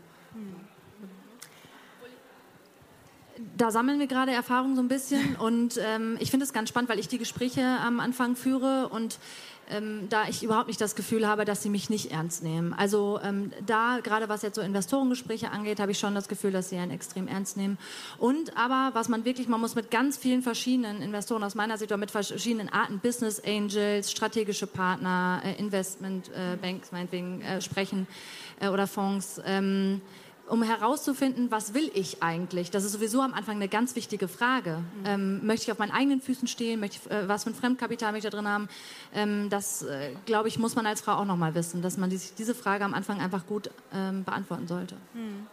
Da sammeln wir gerade Erfahrungen so ein bisschen und ähm, ich finde es ganz spannend, weil ich die Gespräche am Anfang führe und ähm, da ich überhaupt nicht das Gefühl habe, dass sie mich nicht ernst nehmen. Also ähm, da, gerade was jetzt so Investorengespräche angeht, habe ich schon das Gefühl, dass sie einen extrem ernst nehmen. Und aber, was man wirklich, man muss mit ganz vielen verschiedenen Investoren aus meiner Sicht oder mit verschiedenen Arten, Business Angels, strategische Partner, äh, Investment äh, Banks meinetwegen äh, sprechen äh, oder Fonds. Ähm, um herauszufinden, was will ich eigentlich? Das ist sowieso am Anfang eine ganz wichtige Frage. Mhm. Ähm, möchte ich auf meinen eigenen Füßen stehen? Möchte ich, äh, was für ein Fremdkapital möchte ich da drin haben? Ähm, das, äh, glaube ich, muss man als Frau auch noch mal wissen, dass man die, diese Frage am Anfang einfach gut ähm, beantworten sollte. Mhm.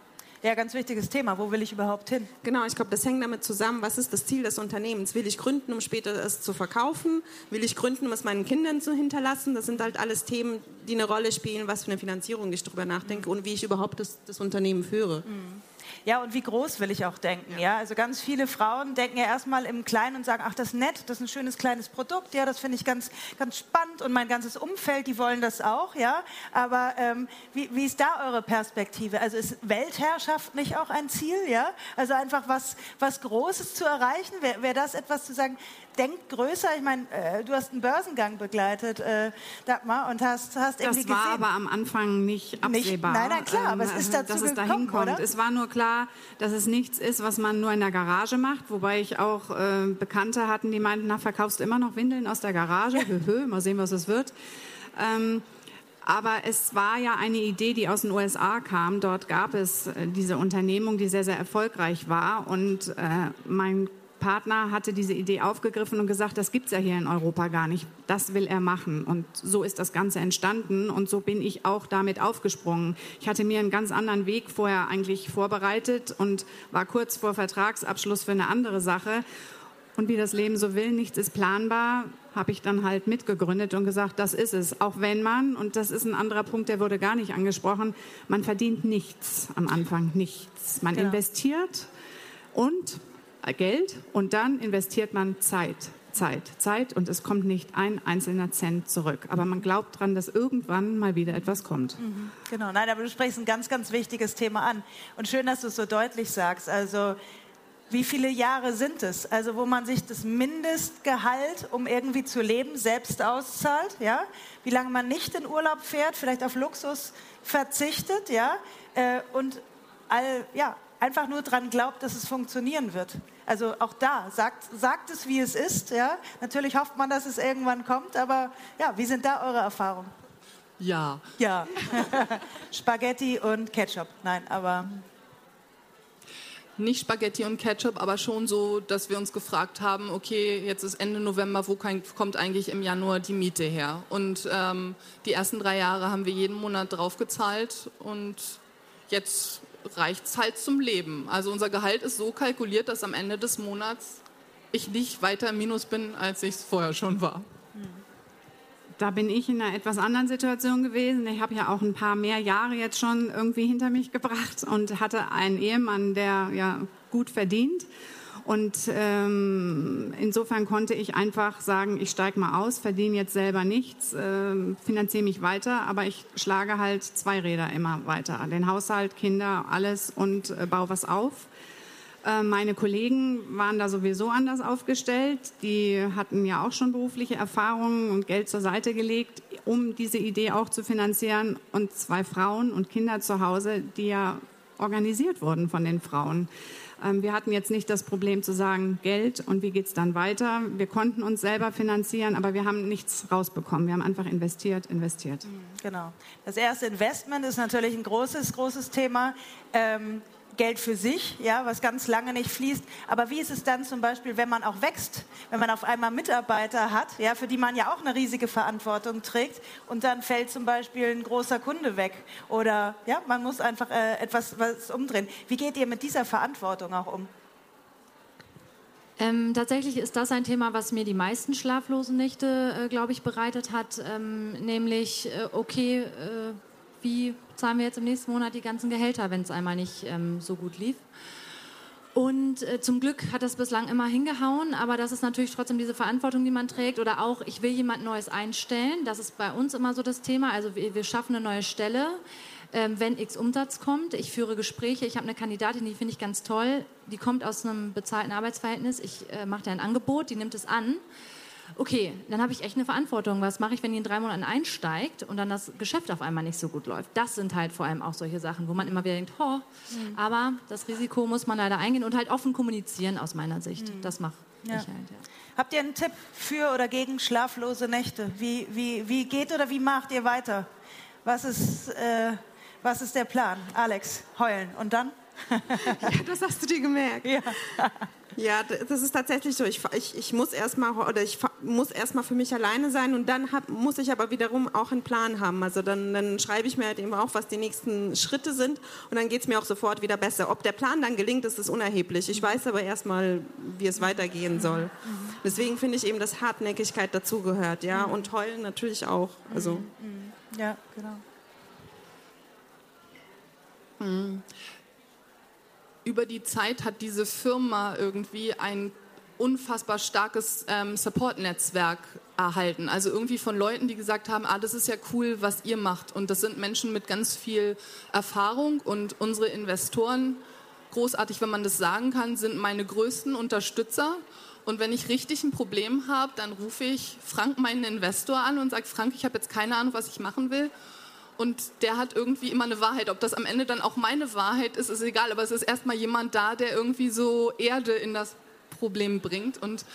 Ja, ganz wichtiges Thema. Wo will ich überhaupt hin? Genau, ich glaube, das hängt damit zusammen, was ist das Ziel des Unternehmens? Will ich gründen, um später es zu verkaufen? Will ich gründen, um es meinen Kindern zu hinterlassen? Das sind halt alles Themen, die eine Rolle spielen, was für eine Finanzierung ich darüber nachdenke und wie ich überhaupt das, das Unternehmen führe. Mhm. Ja, und wie groß will ich auch denken? Ja, also ganz viele Frauen denken ja erstmal im Kleinen und sagen, ach, das ist nett, das ist ein schönes kleines Produkt, ja, das finde ich ganz, ganz spannend und mein ganzes Umfeld, die wollen das auch, ja. Aber ähm, wie, wie ist da eure Perspektive? Also ist Weltherrschaft nicht auch ein Ziel, ja? Also einfach was, was Großes zu erreichen? Wäre wär das etwas zu sagen, denkt größer. Ich meine, äh, du hast einen Börsengang begleitet, äh, Dagmar, und hast, hast irgendwie Das war aber am Anfang nicht absehbar. Nicht, nein, nein, klar, aber es ähm, ist dazu dass es dahin kommt. Oder? Es war nur klar, dass es nichts ist, was man nur in der Garage macht, wobei ich auch äh, Bekannte hatten, die meinten, na, verkaufst du immer noch Windeln aus der Garage? Ja. Hö, mal sehen, was es wird. Ähm, aber es war ja eine Idee, die aus den USA kam. Dort gab es äh, diese Unternehmung, die sehr, sehr erfolgreich war. Und äh, mein Partner hatte diese Idee aufgegriffen und gesagt, das gibt es ja hier in Europa gar nicht. Das will er machen. Und so ist das Ganze entstanden und so bin ich auch damit aufgesprungen. Ich hatte mir einen ganz anderen Weg vorher eigentlich vorbereitet und war kurz vor Vertragsabschluss für eine andere Sache. Und wie das Leben so will, nichts ist planbar, habe ich dann halt mitgegründet und gesagt, das ist es. Auch wenn man, und das ist ein anderer Punkt, der wurde gar nicht angesprochen, man verdient nichts am Anfang, nichts. Man genau. investiert und Geld und dann investiert man Zeit. Zeit, Zeit und es kommt nicht ein einzelner Cent zurück. Aber man glaubt daran, dass irgendwann mal wieder etwas kommt. Mhm, genau, nein, aber du sprichst ein ganz, ganz wichtiges Thema an. Und schön, dass du es so deutlich sagst. Also, wie viele Jahre sind es? Also, wo man sich das Mindestgehalt, um irgendwie zu leben, selbst auszahlt, ja? Wie lange man nicht in Urlaub fährt, vielleicht auf Luxus verzichtet, ja? Äh, und all, ja, einfach nur daran glaubt, dass es funktionieren wird. Also auch da, sagt, sagt es, wie es ist. Ja? Natürlich hofft man, dass es irgendwann kommt, aber ja, wie sind da eure Erfahrungen? Ja. Ja. Spaghetti und Ketchup. Nein, aber. Nicht Spaghetti und Ketchup, aber schon so, dass wir uns gefragt haben, okay, jetzt ist Ende November, wo kommt eigentlich im Januar die Miete her? Und ähm, die ersten drei Jahre haben wir jeden Monat draufgezahlt und jetzt reicht es halt zum Leben. Also unser Gehalt ist so kalkuliert, dass am Ende des Monats ich nicht weiter im Minus bin, als ich es vorher schon war. Da bin ich in einer etwas anderen Situation gewesen. Ich habe ja auch ein paar mehr Jahre jetzt schon irgendwie hinter mich gebracht und hatte einen Ehemann, der ja gut verdient. Und ähm, insofern konnte ich einfach sagen, ich steige mal aus, verdiene jetzt selber nichts, äh, finanziere mich weiter, aber ich schlage halt zwei Räder immer weiter. Den Haushalt, Kinder, alles und äh, baue was auf. Äh, meine Kollegen waren da sowieso anders aufgestellt. Die hatten ja auch schon berufliche Erfahrungen und Geld zur Seite gelegt, um diese Idee auch zu finanzieren. Und zwei Frauen und Kinder zu Hause, die ja organisiert wurden von den Frauen. Ähm, wir hatten jetzt nicht das Problem zu sagen, Geld und wie geht es dann weiter. Wir konnten uns selber finanzieren, aber wir haben nichts rausbekommen. Wir haben einfach investiert, investiert. Mhm, genau. Das erste Investment ist natürlich ein großes, großes Thema. Ähm, Geld für sich, ja, was ganz lange nicht fließt. Aber wie ist es dann zum Beispiel, wenn man auch wächst, wenn man auf einmal Mitarbeiter hat, ja, für die man ja auch eine riesige Verantwortung trägt und dann fällt zum Beispiel ein großer Kunde weg oder ja, man muss einfach äh, etwas was umdrehen. Wie geht ihr mit dieser Verantwortung auch um? Ähm, tatsächlich ist das ein Thema, was mir die meisten schlaflosen Nächte, äh, glaube ich, bereitet hat. Ähm, nämlich, äh, okay, äh, wie zahlen wir jetzt im nächsten Monat die ganzen Gehälter, wenn es einmal nicht ähm, so gut lief. Und äh, zum Glück hat das bislang immer hingehauen, aber das ist natürlich trotzdem diese Verantwortung, die man trägt. Oder auch, ich will jemand Neues einstellen. Das ist bei uns immer so das Thema. Also wir, wir schaffen eine neue Stelle, ähm, wenn X Umsatz kommt. Ich führe Gespräche. Ich habe eine Kandidatin, die finde ich ganz toll. Die kommt aus einem bezahlten Arbeitsverhältnis. Ich äh, mache dir ein Angebot, die nimmt es an okay, dann habe ich echt eine Verantwortung. Was mache ich, wenn die in drei Monaten einsteigt und dann das Geschäft auf einmal nicht so gut läuft? Das sind halt vor allem auch solche Sachen, wo man immer wieder denkt, ho, mhm. aber das Risiko muss man leider eingehen und halt offen kommunizieren aus meiner Sicht. Mhm. Das mache ja. ich halt, ja. Habt ihr einen Tipp für oder gegen schlaflose Nächte? Wie, wie, wie geht oder wie macht ihr weiter? Was ist, äh, was ist der Plan? Alex, heulen. Und dann? ja, das hast du dir gemerkt. Ja. Ja, das ist tatsächlich so. Ich, ich, ich muss erstmal oder ich muss erstmal für mich alleine sein und dann hab, muss ich aber wiederum auch einen Plan haben. Also dann, dann schreibe ich mir halt eben auch, was die nächsten Schritte sind und dann geht es mir auch sofort wieder besser. Ob der Plan dann gelingt, ist, ist unerheblich. Ich weiß aber erstmal, wie es weitergehen soll. Deswegen finde ich eben, dass Hartnäckigkeit dazugehört, ja, und heulen natürlich auch. Also. Ja, genau. Über die Zeit hat diese Firma irgendwie ein unfassbar starkes ähm, Support-Netzwerk erhalten. Also irgendwie von Leuten, die gesagt haben, ah, das ist ja cool, was ihr macht. Und das sind Menschen mit ganz viel Erfahrung und unsere Investoren, großartig, wenn man das sagen kann, sind meine größten Unterstützer. Und wenn ich richtig ein Problem habe, dann rufe ich Frank, meinen Investor, an und sage, Frank, ich habe jetzt keine Ahnung, was ich machen will und der hat irgendwie immer eine Wahrheit. Ob das am Ende dann auch meine Wahrheit ist, ist egal, aber es ist erstmal jemand da, der irgendwie so Erde in das Problem bringt und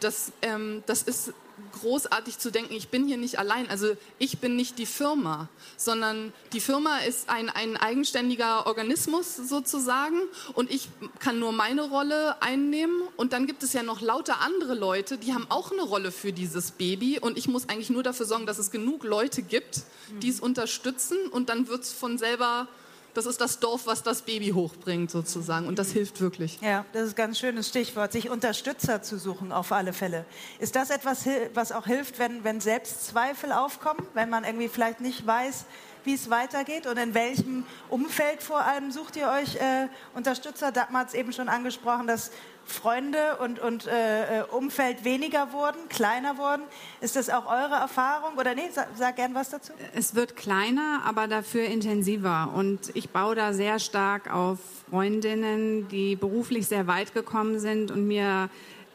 das, ähm, das ist großartig zu denken, ich bin hier nicht allein. Also ich bin nicht die Firma, sondern die Firma ist ein, ein eigenständiger Organismus sozusagen und ich kann nur meine Rolle einnehmen. Und dann gibt es ja noch lauter andere Leute, die haben auch eine Rolle für dieses Baby und ich muss eigentlich nur dafür sorgen, dass es genug Leute gibt, die es unterstützen und dann wird es von selber das ist das Dorf, was das Baby hochbringt sozusagen. Und das hilft wirklich. Ja, das ist ein ganz schönes Stichwort, sich Unterstützer zu suchen auf alle Fälle. Ist das etwas, was auch hilft, wenn, wenn Selbstzweifel aufkommen, wenn man irgendwie vielleicht nicht weiß, wie es weitergeht und in welchem Umfeld vor allem sucht ihr euch äh, Unterstützer? Dagmar hat es eben schon angesprochen, dass Freunde und, und äh, äh, Umfeld weniger wurden, kleiner wurden. Ist das auch eure Erfahrung? Oder nee, sag, sag gern was dazu. Es wird kleiner, aber dafür intensiver. Und ich baue da sehr stark auf Freundinnen, die beruflich sehr weit gekommen sind und mir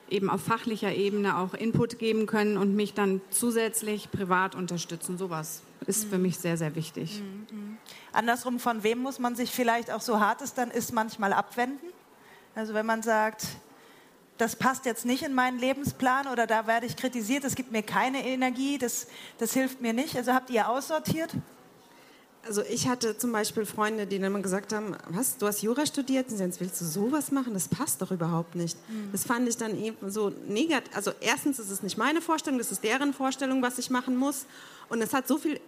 eben auf fachlicher Ebene auch Input geben können und mich dann zusätzlich privat unterstützen. Sowas ist mhm. für mich sehr, sehr wichtig. Mhm, mhm. Andersrum, von wem muss man sich vielleicht auch so hart es dann ist, manchmal abwenden? Also wenn man sagt, das passt jetzt nicht in meinen Lebensplan oder da werde ich kritisiert, es gibt mir keine Energie, das, das hilft mir nicht. Also habt ihr aussortiert? Also ich hatte zum Beispiel Freunde, die dann immer gesagt haben, was, du hast Jura studiert und jetzt willst du sowas machen? Das passt doch überhaupt nicht. Mhm. Das fand ich dann eben so negativ. Also erstens ist es nicht meine Vorstellung, das ist deren Vorstellung, was ich machen muss. Und es hat so viel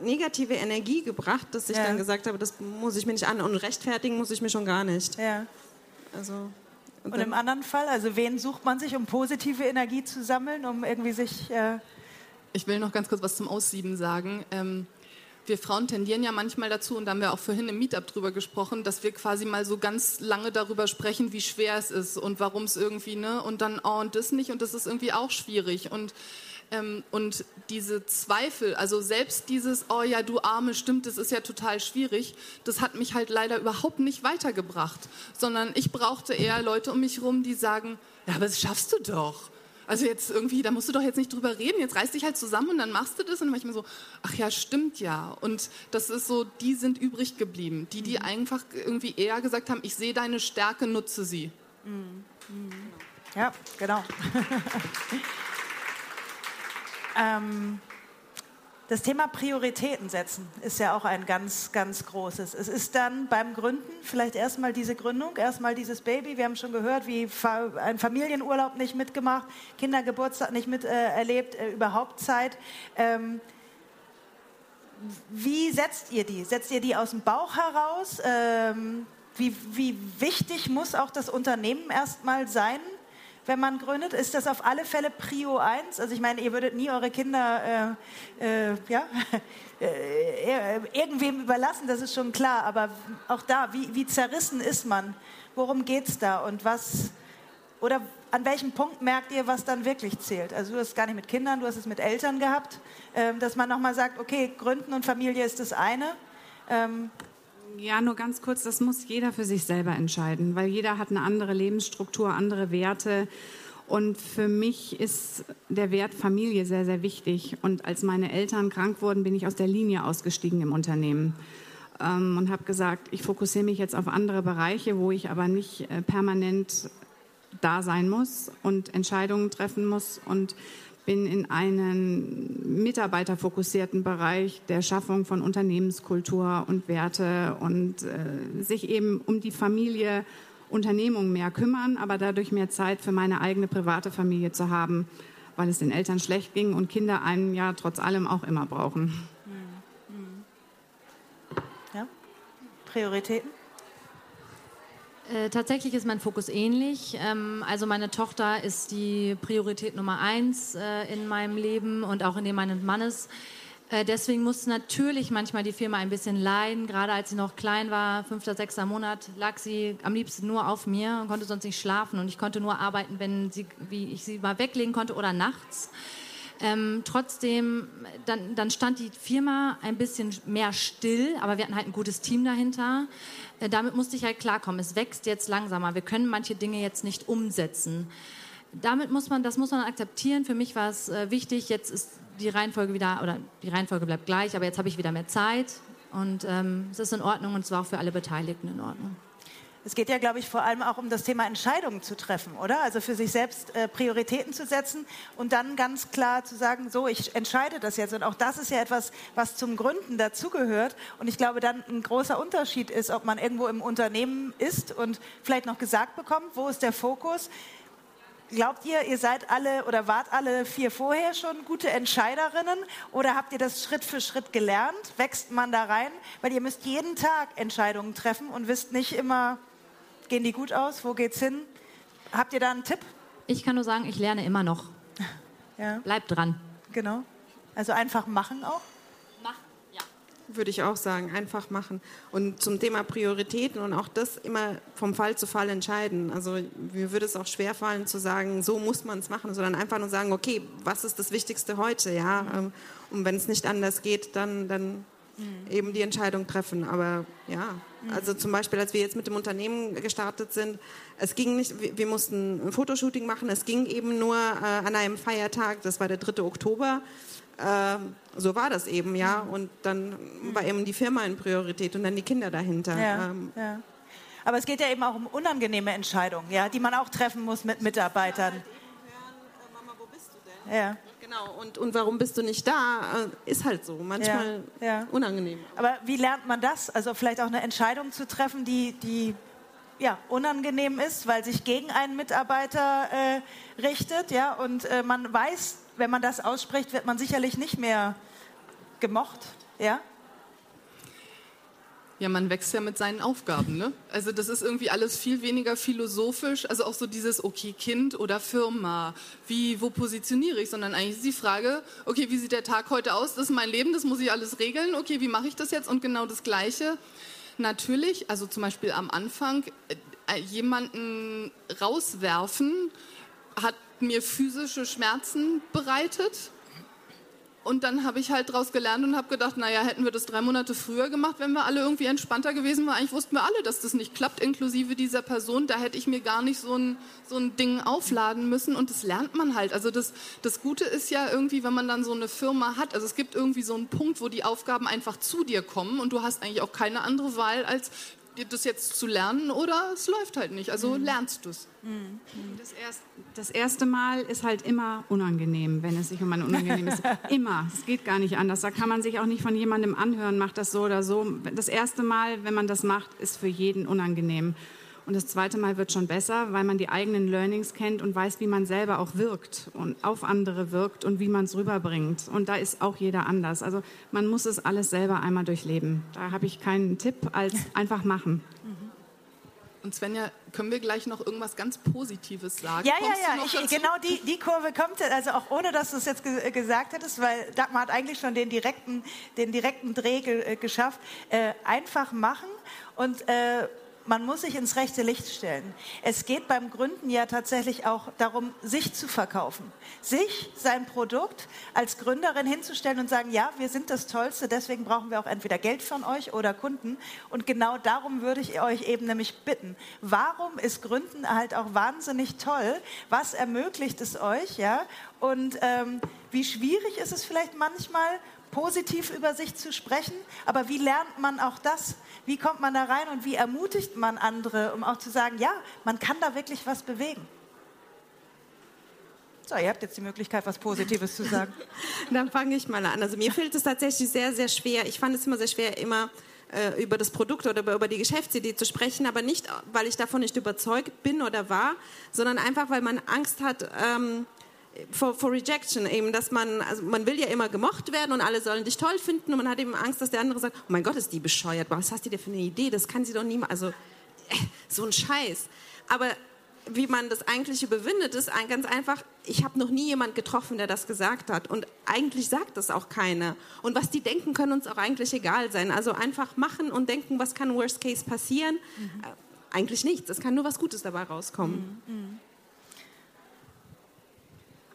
negative Energie gebracht, dass ich ja. dann gesagt habe, das muss ich mir nicht an und rechtfertigen muss ich mir schon gar nicht. Ja. Also, und, und im anderen Fall, also wen sucht man sich, um positive Energie zu sammeln, um irgendwie sich... Äh ich will noch ganz kurz was zum Aussieben sagen. Ähm, wir Frauen tendieren ja manchmal dazu, und da haben wir auch vorhin im Meetup drüber gesprochen, dass wir quasi mal so ganz lange darüber sprechen, wie schwer es ist und warum es irgendwie, ne, und dann, oh, und das nicht, und das ist irgendwie auch schwierig. Und, ähm, und diese Zweifel, also selbst dieses, oh ja, du Arme, stimmt, das ist ja total schwierig, das hat mich halt leider überhaupt nicht weitergebracht, sondern ich brauchte eher Leute um mich herum, die sagen, ja, aber das schaffst du doch. Also jetzt irgendwie, da musst du doch jetzt nicht drüber reden, jetzt reiß dich halt zusammen und dann machst du das und manchmal so, ach ja, stimmt ja. Und das ist so, die sind übrig geblieben. Die, die mhm. einfach irgendwie eher gesagt haben, ich sehe deine Stärke, nutze sie. Mhm. Ja, genau. ähm, das Thema Prioritäten setzen ist ja auch ein ganz, ganz großes. Es ist dann beim Gründen vielleicht erstmal diese Gründung, erstmal dieses Baby. Wir haben schon gehört, wie ein Familienurlaub nicht mitgemacht, Kindergeburtstag nicht miterlebt, äh, äh, überhaupt Zeit. Ähm, wie setzt ihr die? Setzt ihr die aus dem Bauch heraus? Ähm, wie, wie wichtig muss auch das Unternehmen erstmal sein? Wenn man gründet? Ist das auf alle Fälle Prio 1? Also ich meine, ihr würdet nie eure Kinder äh, äh, ja, äh, irgendwem überlassen, das ist schon klar. Aber auch da, wie, wie zerrissen ist man? Worum geht es da? Und was, oder an welchem Punkt merkt ihr, was dann wirklich zählt? Also du hast es gar nicht mit Kindern, du hast es mit Eltern gehabt, ähm, dass man nochmal sagt, okay, Gründen und Familie ist das eine. Ja, nur ganz kurz, das muss jeder für sich selber entscheiden, weil jeder hat eine andere Lebensstruktur, andere Werte. Und für mich ist der Wert Familie sehr, sehr wichtig. Und als meine Eltern krank wurden, bin ich aus der Linie ausgestiegen im Unternehmen ähm, und habe gesagt, ich fokussiere mich jetzt auf andere Bereiche, wo ich aber nicht äh, permanent da sein muss und Entscheidungen treffen muss. Und bin in einen mitarbeiterfokussierten Bereich der Schaffung von Unternehmenskultur und Werte und äh, sich eben um die Familie, Unternehmung mehr kümmern, aber dadurch mehr Zeit für meine eigene private Familie zu haben, weil es den Eltern schlecht ging und Kinder einen ja trotz allem auch immer brauchen. Ja, Prioritäten? Äh, tatsächlich ist mein Fokus ähnlich. Ähm, also meine Tochter ist die Priorität Nummer eins äh, in meinem Leben und auch in dem meines Mannes. Äh, deswegen musste natürlich manchmal die Firma ein bisschen leiden. Gerade als sie noch klein war, fünfter, sechster Monat, lag sie am liebsten nur auf mir und konnte sonst nicht schlafen. Und ich konnte nur arbeiten, wenn sie, wie ich sie mal weglegen konnte oder nachts. Ähm, trotzdem, dann, dann, stand die Firma ein bisschen mehr still, aber wir hatten halt ein gutes Team dahinter. Äh, damit musste ich halt klarkommen. Es wächst jetzt langsamer. Wir können manche Dinge jetzt nicht umsetzen. Damit muss man, das muss man akzeptieren. Für mich war es äh, wichtig. Jetzt ist die Reihenfolge wieder, oder die Reihenfolge bleibt gleich, aber jetzt habe ich wieder mehr Zeit und ähm, es ist in Ordnung und es war auch für alle Beteiligten in Ordnung. Es geht ja, glaube ich, vor allem auch um das Thema Entscheidungen zu treffen, oder? Also für sich selbst äh, Prioritäten zu setzen und dann ganz klar zu sagen, so, ich entscheide das jetzt. Und auch das ist ja etwas, was zum Gründen dazugehört. Und ich glaube, dann ein großer Unterschied ist, ob man irgendwo im Unternehmen ist und vielleicht noch gesagt bekommt, wo ist der Fokus. Glaubt ihr, ihr seid alle oder wart alle vier vorher schon gute Entscheiderinnen oder habt ihr das Schritt für Schritt gelernt? Wächst man da rein? Weil ihr müsst jeden Tag Entscheidungen treffen und wisst nicht immer, Gehen die gut aus? Wo geht's hin? Habt ihr da einen Tipp? Ich kann nur sagen, ich lerne immer noch. Ja. Bleibt dran. Genau. Also einfach machen auch? Machen, ja. Würde ich auch sagen, einfach machen. Und zum Thema Prioritäten und auch das immer vom Fall zu Fall entscheiden. Also mir würde es auch schwer fallen zu sagen, so muss man es machen, sondern einfach nur sagen, okay, was ist das Wichtigste heute, ja? Mhm. Und wenn es nicht anders geht, dann, dann mhm. eben die Entscheidung treffen. Aber ja. Also zum Beispiel, als wir jetzt mit dem Unternehmen gestartet sind, es ging nicht, wir, mussten ein Fotoshooting machen, es ging eben nur äh, an einem Feiertag, das war der 3. Oktober. Äh, so war das eben, ja. Mhm. Und dann war eben die Firma in Priorität und dann die Kinder dahinter. Ja, ähm, ja. Aber es geht ja eben auch um unangenehme Entscheidungen, ja, die man auch treffen muss mit Mitarbeitern. Ja, Genau, und, und warum bist du nicht da? Äh, ist halt so, manchmal ja, ja. unangenehm. Aber wie lernt man das? Also vielleicht auch eine Entscheidung zu treffen, die, die ja, unangenehm ist, weil sich gegen einen Mitarbeiter äh, richtet, ja, und äh, man weiß, wenn man das ausspricht, wird man sicherlich nicht mehr gemocht. Ja? Ja, man wächst ja mit seinen Aufgaben. Ne? Also das ist irgendwie alles viel weniger philosophisch. Also auch so dieses, okay, Kind oder Firma, wie, wo positioniere ich? Sondern eigentlich ist die Frage, okay, wie sieht der Tag heute aus? Das ist mein Leben, das muss ich alles regeln. Okay, wie mache ich das jetzt? Und genau das Gleiche. Natürlich, also zum Beispiel am Anfang, äh, jemanden rauswerfen hat mir physische Schmerzen bereitet und dann habe ich halt daraus gelernt und habe gedacht, naja, hätten wir das drei Monate früher gemacht, wenn wir alle irgendwie entspannter gewesen wären. Eigentlich wussten wir alle, dass das nicht klappt, inklusive dieser Person. Da hätte ich mir gar nicht so ein, so ein Ding aufladen müssen. Und das lernt man halt. Also das, das Gute ist ja irgendwie, wenn man dann so eine Firma hat, also es gibt irgendwie so einen Punkt, wo die Aufgaben einfach zu dir kommen und du hast eigentlich auch keine andere Wahl, als das jetzt zu lernen oder es läuft halt nicht. Also mhm. lernst du es. Mhm. Das, erst, das, erste Mal ist halt immer unangenehm, wenn es sich um ein unangenehmes immer. Es geht gar nicht anders. Da kann man sich auch nicht von jemandem anhören, macht das so oder so. Das erste Mal, wenn man das macht, ist für jeden unangenehm. Und das zweite Mal wird schon besser, weil man die eigenen Learnings kennt und weiß, wie man selber auch wirkt und auf andere wirkt und wie man es rüberbringt. Und da ist auch jeder anders. Also man muss es alles selber einmal durchleben. Da habe ich keinen Tipp als einfach machen. Und Svenja, können wir gleich noch irgendwas ganz Positives sagen? Ja, Kommst ja, ja. Ich, genau die, die Kurve kommt, also auch ohne, dass du es jetzt ge gesagt hättest, weil Dagmar hat eigentlich schon den direkten, den direkten Dreh ge äh, geschafft. Äh, einfach machen und äh, man muss sich ins rechte Licht stellen. Es geht beim Gründen ja tatsächlich auch darum, sich zu verkaufen. Sich, sein Produkt als Gründerin hinzustellen und sagen, ja, wir sind das Tollste, deswegen brauchen wir auch entweder Geld von euch oder Kunden. Und genau darum würde ich euch eben nämlich bitten. Warum ist Gründen halt auch wahnsinnig toll? Was ermöglicht es euch? Ja? Und ähm, wie schwierig ist es vielleicht manchmal, positiv über sich zu sprechen, aber wie lernt man auch das? Wie kommt man da rein und wie ermutigt man andere, um auch zu sagen, ja, man kann da wirklich was bewegen? So, ihr habt jetzt die Möglichkeit, was Positives zu sagen. Dann fange ich mal an. Also mir fällt es tatsächlich sehr, sehr schwer. Ich fand es immer sehr schwer, immer äh, über das Produkt oder über die Geschäftsidee zu sprechen, aber nicht, weil ich davon nicht überzeugt bin oder war, sondern einfach, weil man Angst hat, ähm, for, for rejection, eben, dass man, also man will ja immer gemocht werden und alle sollen dich toll finden und man hat eben Angst, dass der andere sagt, oh mein Gott, ist die bescheuert, was hast du dir für eine Idee, das kann sie doch niemals, also äh, so ein Scheiß. Aber wie man das eigentlich überwindet, ist ganz einfach, ich habe noch nie jemand getroffen, der das gesagt hat und eigentlich sagt das auch keiner. Und was die denken, können uns auch eigentlich egal sein. Also einfach machen und denken, was kann worst case passieren? Mhm. Äh, eigentlich nichts, es kann nur was Gutes dabei rauskommen. Mhm.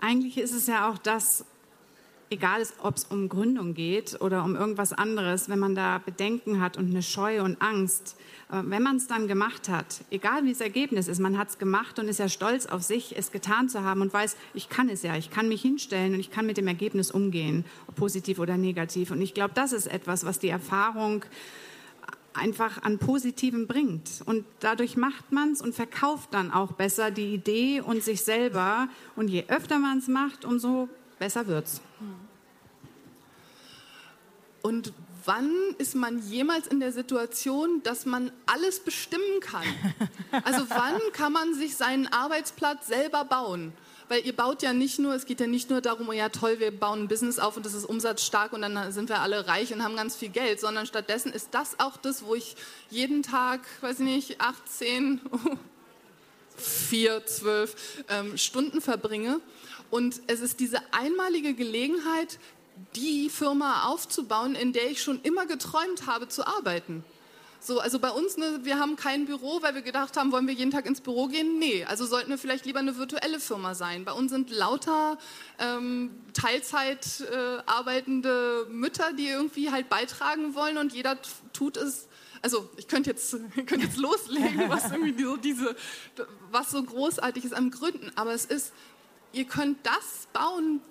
Eigentlich ist es ja auch das, egal ob es um Gründung geht oder um irgendwas anderes, wenn man da Bedenken hat und eine Scheu und Angst, äh, wenn man es dann gemacht hat, egal wie das Ergebnis ist, man hat es gemacht und ist ja stolz auf sich, es getan zu haben und weiß, ich kann es ja, ich kann mich hinstellen und ich kann mit dem Ergebnis umgehen, positiv oder negativ. Und ich glaube, das ist etwas, was die Erfahrung einfach an Positiven bringt. Und dadurch macht man es und verkauft dann auch besser die Idee und sich selber. Und je öfter man es macht, umso besser wird es. Und wann ist man jemals in der Situation, dass man alles bestimmen kann? Also wann kann man sich seinen Arbeitsplatz selber bauen? Weil ihr baut ja nicht nur, es geht ja nicht nur darum, oh ja toll, wir bauen ein Business auf und das ist umsatzstark und dann sind wir alle reich und haben ganz viel Geld, sondern stattdessen ist das auch das, wo ich jeden Tag, weiß ich nicht, 18, 4, 12 ähm, Stunden verbringe. Und es ist diese einmalige Gelegenheit, die Firma aufzubauen, in der ich schon immer geträumt habe zu arbeiten. So, also bei uns, ne, wir haben kein Büro, weil wir gedacht haben, wollen wir jeden Tag ins Büro gehen? Nee, also sollten wir vielleicht lieber eine virtuelle Firma sein. Bei uns sind lauter ähm, Teilzeit äh, arbeitende Mütter, die irgendwie halt beitragen wollen und jeder tut es also ich könnte jetzt, könnte jetzt loslegen, was irgendwie so diese, was so großartig ist am Gründen, aber es ist, ihr könnt das bauen,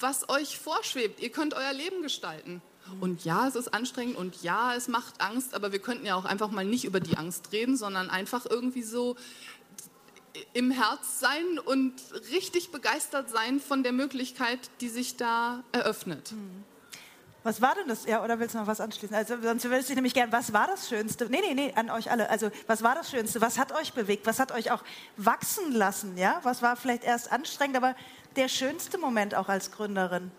was euch vorschwebt. Ihr könnt euer Leben gestalten. Und ja, es ist anstrengend und ja, es macht Angst, aber wir könnten ja auch einfach mal nicht über die Angst reden, sondern einfach irgendwie so im Herz sein und richtig begeistert sein von der Möglichkeit, die sich da eröffnet. Hm. Was war denn das? Ja, oder willst du noch was anschließen? Also, sonst würde ich nämlich gerne, was war das Schönste? Nee, nee, nee, an euch alle. Also, was war das Schönste? Was hat euch bewegt? Was hat euch auch wachsen lassen? Ja, was war vielleicht erst anstrengend, aber der schönste Moment auch als Gründerin?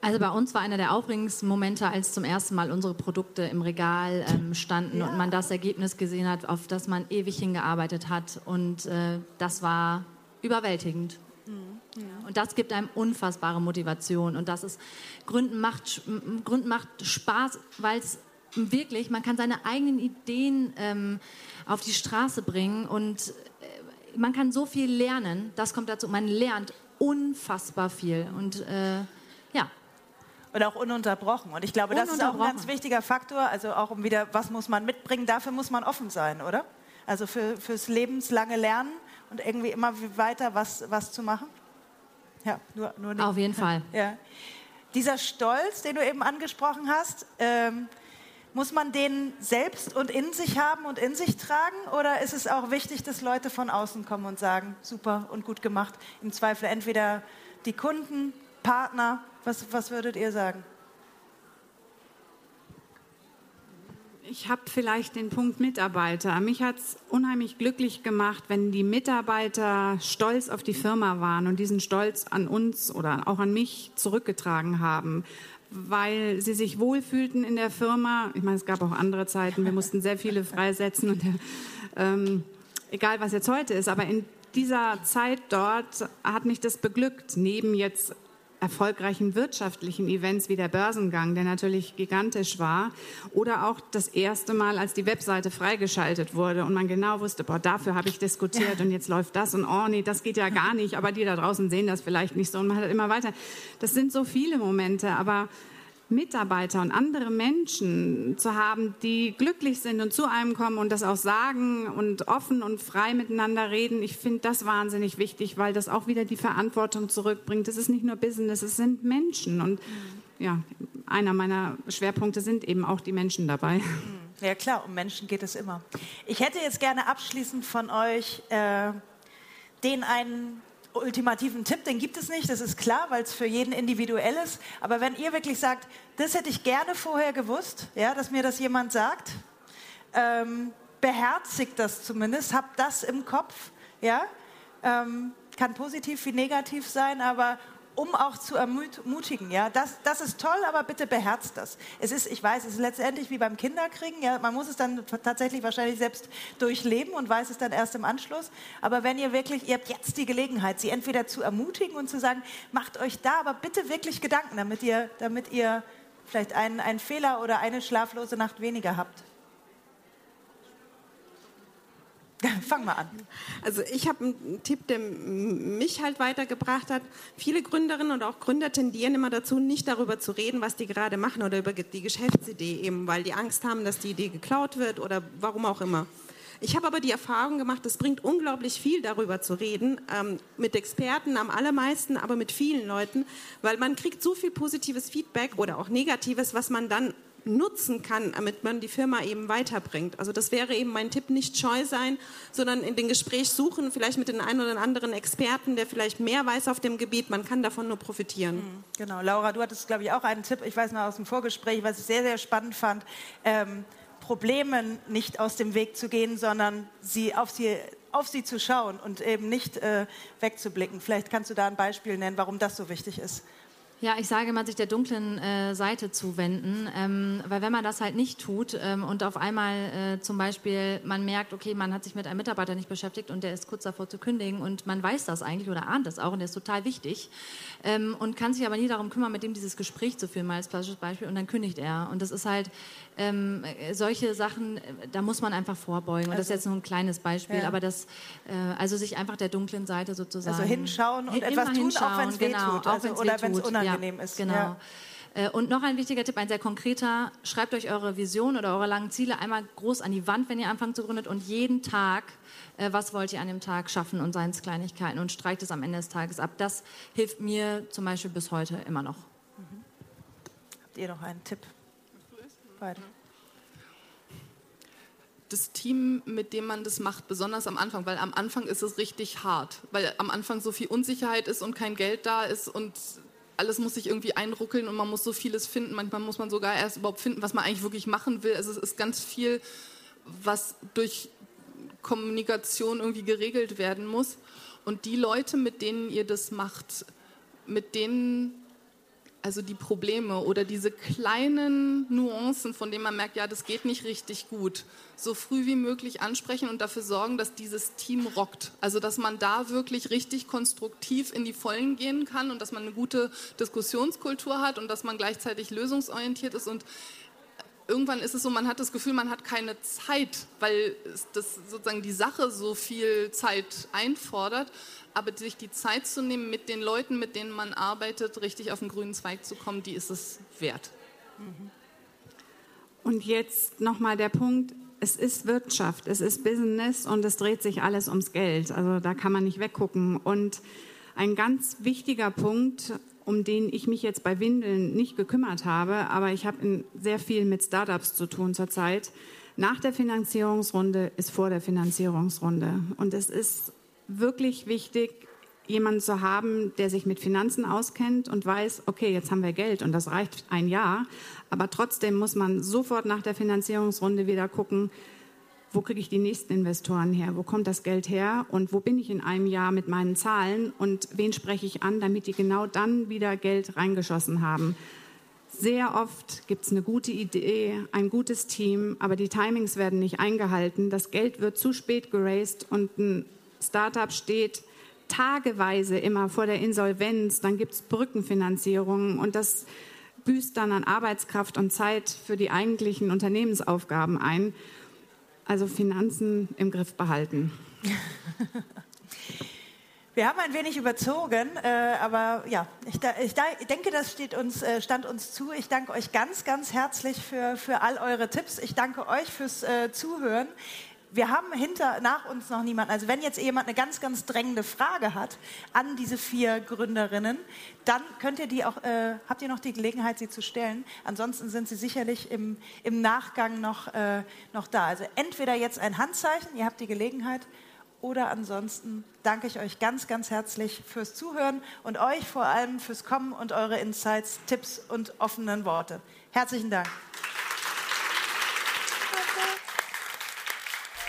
Also bei uns war einer der aufregendsten Momente, als zum ersten Mal unsere Produkte im Regal ähm, standen ja. und man das Ergebnis gesehen hat, auf das man ewig hingearbeitet hat. Und äh, das war überwältigend. Mhm. Und das gibt einem unfassbare Motivation. Und das ist, Gründen macht, Gründen macht Spaß, weil es wirklich, man kann seine eigenen Ideen ähm, auf die Straße bringen und äh, man kann so viel lernen. Das kommt dazu. Man lernt unfassbar viel. Und äh, ja. Und auch ununterbrochen. Und ich glaube, das ist auch ein ganz wichtiger Faktor. Also auch um wieder, was muss man mitbringen? Dafür muss man offen sein, oder? Also für, fürs lebenslange Lernen und irgendwie immer weiter was, was zu machen. Ja, nur, nur nicht. Auf jeden Fall. Ja. Dieser Stolz, den du eben angesprochen hast, ähm, muss man den selbst und in sich haben und in sich tragen? Oder ist es auch wichtig, dass Leute von außen kommen und sagen, super und gut gemacht? Im Zweifel entweder die Kunden, Partner. Was, was würdet ihr sagen? Ich habe vielleicht den Punkt Mitarbeiter. Mich hat es unheimlich glücklich gemacht, wenn die Mitarbeiter stolz auf die Firma waren und diesen Stolz an uns oder auch an mich zurückgetragen haben, weil sie sich wohlfühlten in der Firma. Ich meine, es gab auch andere Zeiten, wir mussten sehr viele freisetzen und ähm, egal was jetzt heute ist, aber in dieser Zeit dort hat mich das beglückt, neben jetzt erfolgreichen wirtschaftlichen Events wie der Börsengang, der natürlich gigantisch war, oder auch das erste Mal, als die Webseite freigeschaltet wurde und man genau wusste, boah, dafür habe ich diskutiert und jetzt läuft das und oh nee, das geht ja gar nicht, aber die da draußen sehen das vielleicht nicht so und man hat immer weiter. Das sind so viele Momente, aber Mitarbeiter und andere Menschen zu haben, die glücklich sind und zu einem kommen und das auch sagen und offen und frei miteinander reden. Ich finde das wahnsinnig wichtig, weil das auch wieder die Verantwortung zurückbringt. Es ist nicht nur Business, es sind Menschen. Und ja, einer meiner Schwerpunkte sind eben auch die Menschen dabei. Ja klar, um Menschen geht es immer. Ich hätte jetzt gerne abschließend von euch äh, den einen ultimativen Tipp, den gibt es nicht, das ist klar, weil es für jeden individuell ist. Aber wenn ihr wirklich sagt, das hätte ich gerne vorher gewusst, ja, dass mir das jemand sagt, ähm, beherzigt das zumindest, habt das im Kopf, ja, ähm, kann positiv wie negativ sein, aber um auch zu ermutigen. Ja, das, das ist toll, aber bitte beherzt das. Es ist, ich weiß, es ist letztendlich wie beim Kinderkriegen. Ja, man muss es dann tatsächlich wahrscheinlich selbst durchleben und weiß es dann erst im Anschluss. Aber wenn ihr wirklich, ihr habt jetzt die Gelegenheit, sie entweder zu ermutigen und zu sagen, macht euch da aber bitte wirklich Gedanken, damit ihr, damit ihr vielleicht einen, einen Fehler oder eine schlaflose Nacht weniger habt. Fang mal an. Also ich habe einen Tipp, der mich halt weitergebracht hat. Viele Gründerinnen und auch Gründer tendieren immer dazu, nicht darüber zu reden, was die gerade machen oder über die Geschäftsidee eben, weil die Angst haben, dass die Idee geklaut wird oder warum auch immer. Ich habe aber die Erfahrung gemacht, es bringt unglaublich viel darüber zu reden, ähm, mit Experten am allermeisten, aber mit vielen Leuten, weil man kriegt so viel positives Feedback oder auch negatives, was man dann nutzen kann, damit man die Firma eben weiterbringt. Also das wäre eben mein Tipp, nicht scheu sein, sondern in den Gespräch suchen, vielleicht mit den einen oder anderen Experten, der vielleicht mehr weiß auf dem Gebiet. Man kann davon nur profitieren. Mhm, genau. Laura, du hattest, glaube ich, auch einen Tipp, ich weiß noch aus dem Vorgespräch, was ich sehr, sehr spannend fand. Ähm, Problemen nicht aus dem Weg zu gehen, sondern sie auf sie auf sie zu schauen und eben nicht äh, wegzublicken. Vielleicht kannst du da ein Beispiel nennen, warum das so wichtig ist. Ja, ich sage mal, sich der dunklen äh, Seite zuwenden, ähm, weil wenn man das halt nicht tut ähm, und auf einmal äh, zum Beispiel man merkt, okay, man hat sich mit einem Mitarbeiter nicht beschäftigt und der ist kurz davor zu kündigen und man weiß das eigentlich oder ahnt das auch und der ist total wichtig ähm, und kann sich aber nie darum kümmern, mit dem dieses Gespräch zu führen, mal als klassisches Beispiel und dann kündigt er und das ist halt ähm, solche Sachen, äh, da muss man einfach vorbeugen. Und also, das ist jetzt nur ein kleines Beispiel, ja. aber das, äh, also sich einfach der dunklen Seite sozusagen. Also hinschauen und Hin, etwas tun, hinschauen, auch wenn es genau, wehtut. Also, oder wenn es unangenehm ja, ist. Genau. Ja. Äh, und noch ein wichtiger Tipp, ein sehr konkreter, schreibt euch eure Vision oder eure langen Ziele einmal groß an die Wand, wenn ihr anfangt zu gründen und jeden Tag, äh, was wollt ihr an dem Tag schaffen und seien es Kleinigkeiten und streicht es am Ende des Tages ab. Das hilft mir zum Beispiel bis heute immer noch. Mhm. Habt ihr noch einen Tipp? Beide. Das Team, mit dem man das macht, besonders am Anfang, weil am Anfang ist es richtig hart, weil am Anfang so viel Unsicherheit ist und kein Geld da ist und alles muss sich irgendwie einruckeln und man muss so vieles finden. Manchmal muss man sogar erst überhaupt finden, was man eigentlich wirklich machen will. Also es ist ganz viel, was durch Kommunikation irgendwie geregelt werden muss. Und die Leute, mit denen ihr das macht, mit denen also die Probleme oder diese kleinen Nuancen, von denen man merkt, ja, das geht nicht richtig gut, so früh wie möglich ansprechen und dafür sorgen, dass dieses Team rockt. Also dass man da wirklich richtig konstruktiv in die Vollen gehen kann und dass man eine gute Diskussionskultur hat und dass man gleichzeitig lösungsorientiert ist und irgendwann ist es so, man hat das Gefühl, man hat keine Zeit, weil das sozusagen die Sache so viel Zeit einfordert aber sich die Zeit zu nehmen, mit den Leuten, mit denen man arbeitet, richtig auf den grünen Zweig zu kommen, die ist es wert. Und jetzt nochmal der Punkt, es ist Wirtschaft, es ist Business und es dreht sich alles ums Geld. Also da kann man nicht weggucken. Und ein ganz wichtiger Punkt, um den ich mich jetzt bei Windeln nicht gekümmert habe, aber ich habe sehr viel mit Startups zu tun zurzeit. Nach der Finanzierungsrunde ist vor der Finanzierungsrunde. Und es ist wirklich wichtig, jemanden zu haben, der sich mit Finanzen auskennt und weiß, okay, jetzt haben wir Geld und das reicht ein Jahr, aber trotzdem muss man sofort nach der Finanzierungsrunde wieder gucken, wo kriege ich die nächsten Investoren her, wo kommt das Geld her und wo bin ich in einem Jahr mit meinen Zahlen und wen spreche ich an, damit die genau dann wieder Geld reingeschossen haben. Sehr oft gibt es eine gute Idee, ein gutes Team, aber die Timings werden nicht eingehalten. Das Geld wird zu spät geraced und ein Startup steht tageweise immer vor der Insolvenz, dann gibt es Brückenfinanzierungen und das büßt dann an Arbeitskraft und Zeit für die eigentlichen Unternehmensaufgaben ein. Also Finanzen im Griff behalten. Wir haben ein wenig überzogen, äh, aber ja, ich, da, ich, da, ich, denke, das steht uns, äh, stand uns zu. Ich danke euch ganz, ganz herzlich für, für all eure Tipps. Ich danke euch fürs äh, Zuhören wir haben hinter, nach uns noch niemanden. Also wenn jetzt jemand eine ganz, ganz drängende Frage hat an diese vier Gründerinnen, dann könnt ihr die auch, äh, habt ihr noch die Gelegenheit, sie zu stellen. Ansonsten sind sie sicherlich im, im Nachgang noch, äh, noch da. Also entweder jetzt ein Handzeichen, ihr habt die Gelegenheit, oder ansonsten danke ich euch ganz, ganz herzlich fürs Zuhören und euch vor allem fürs Kommen und eure Insights, Tipps und offenen Worte. Herzlichen Dank.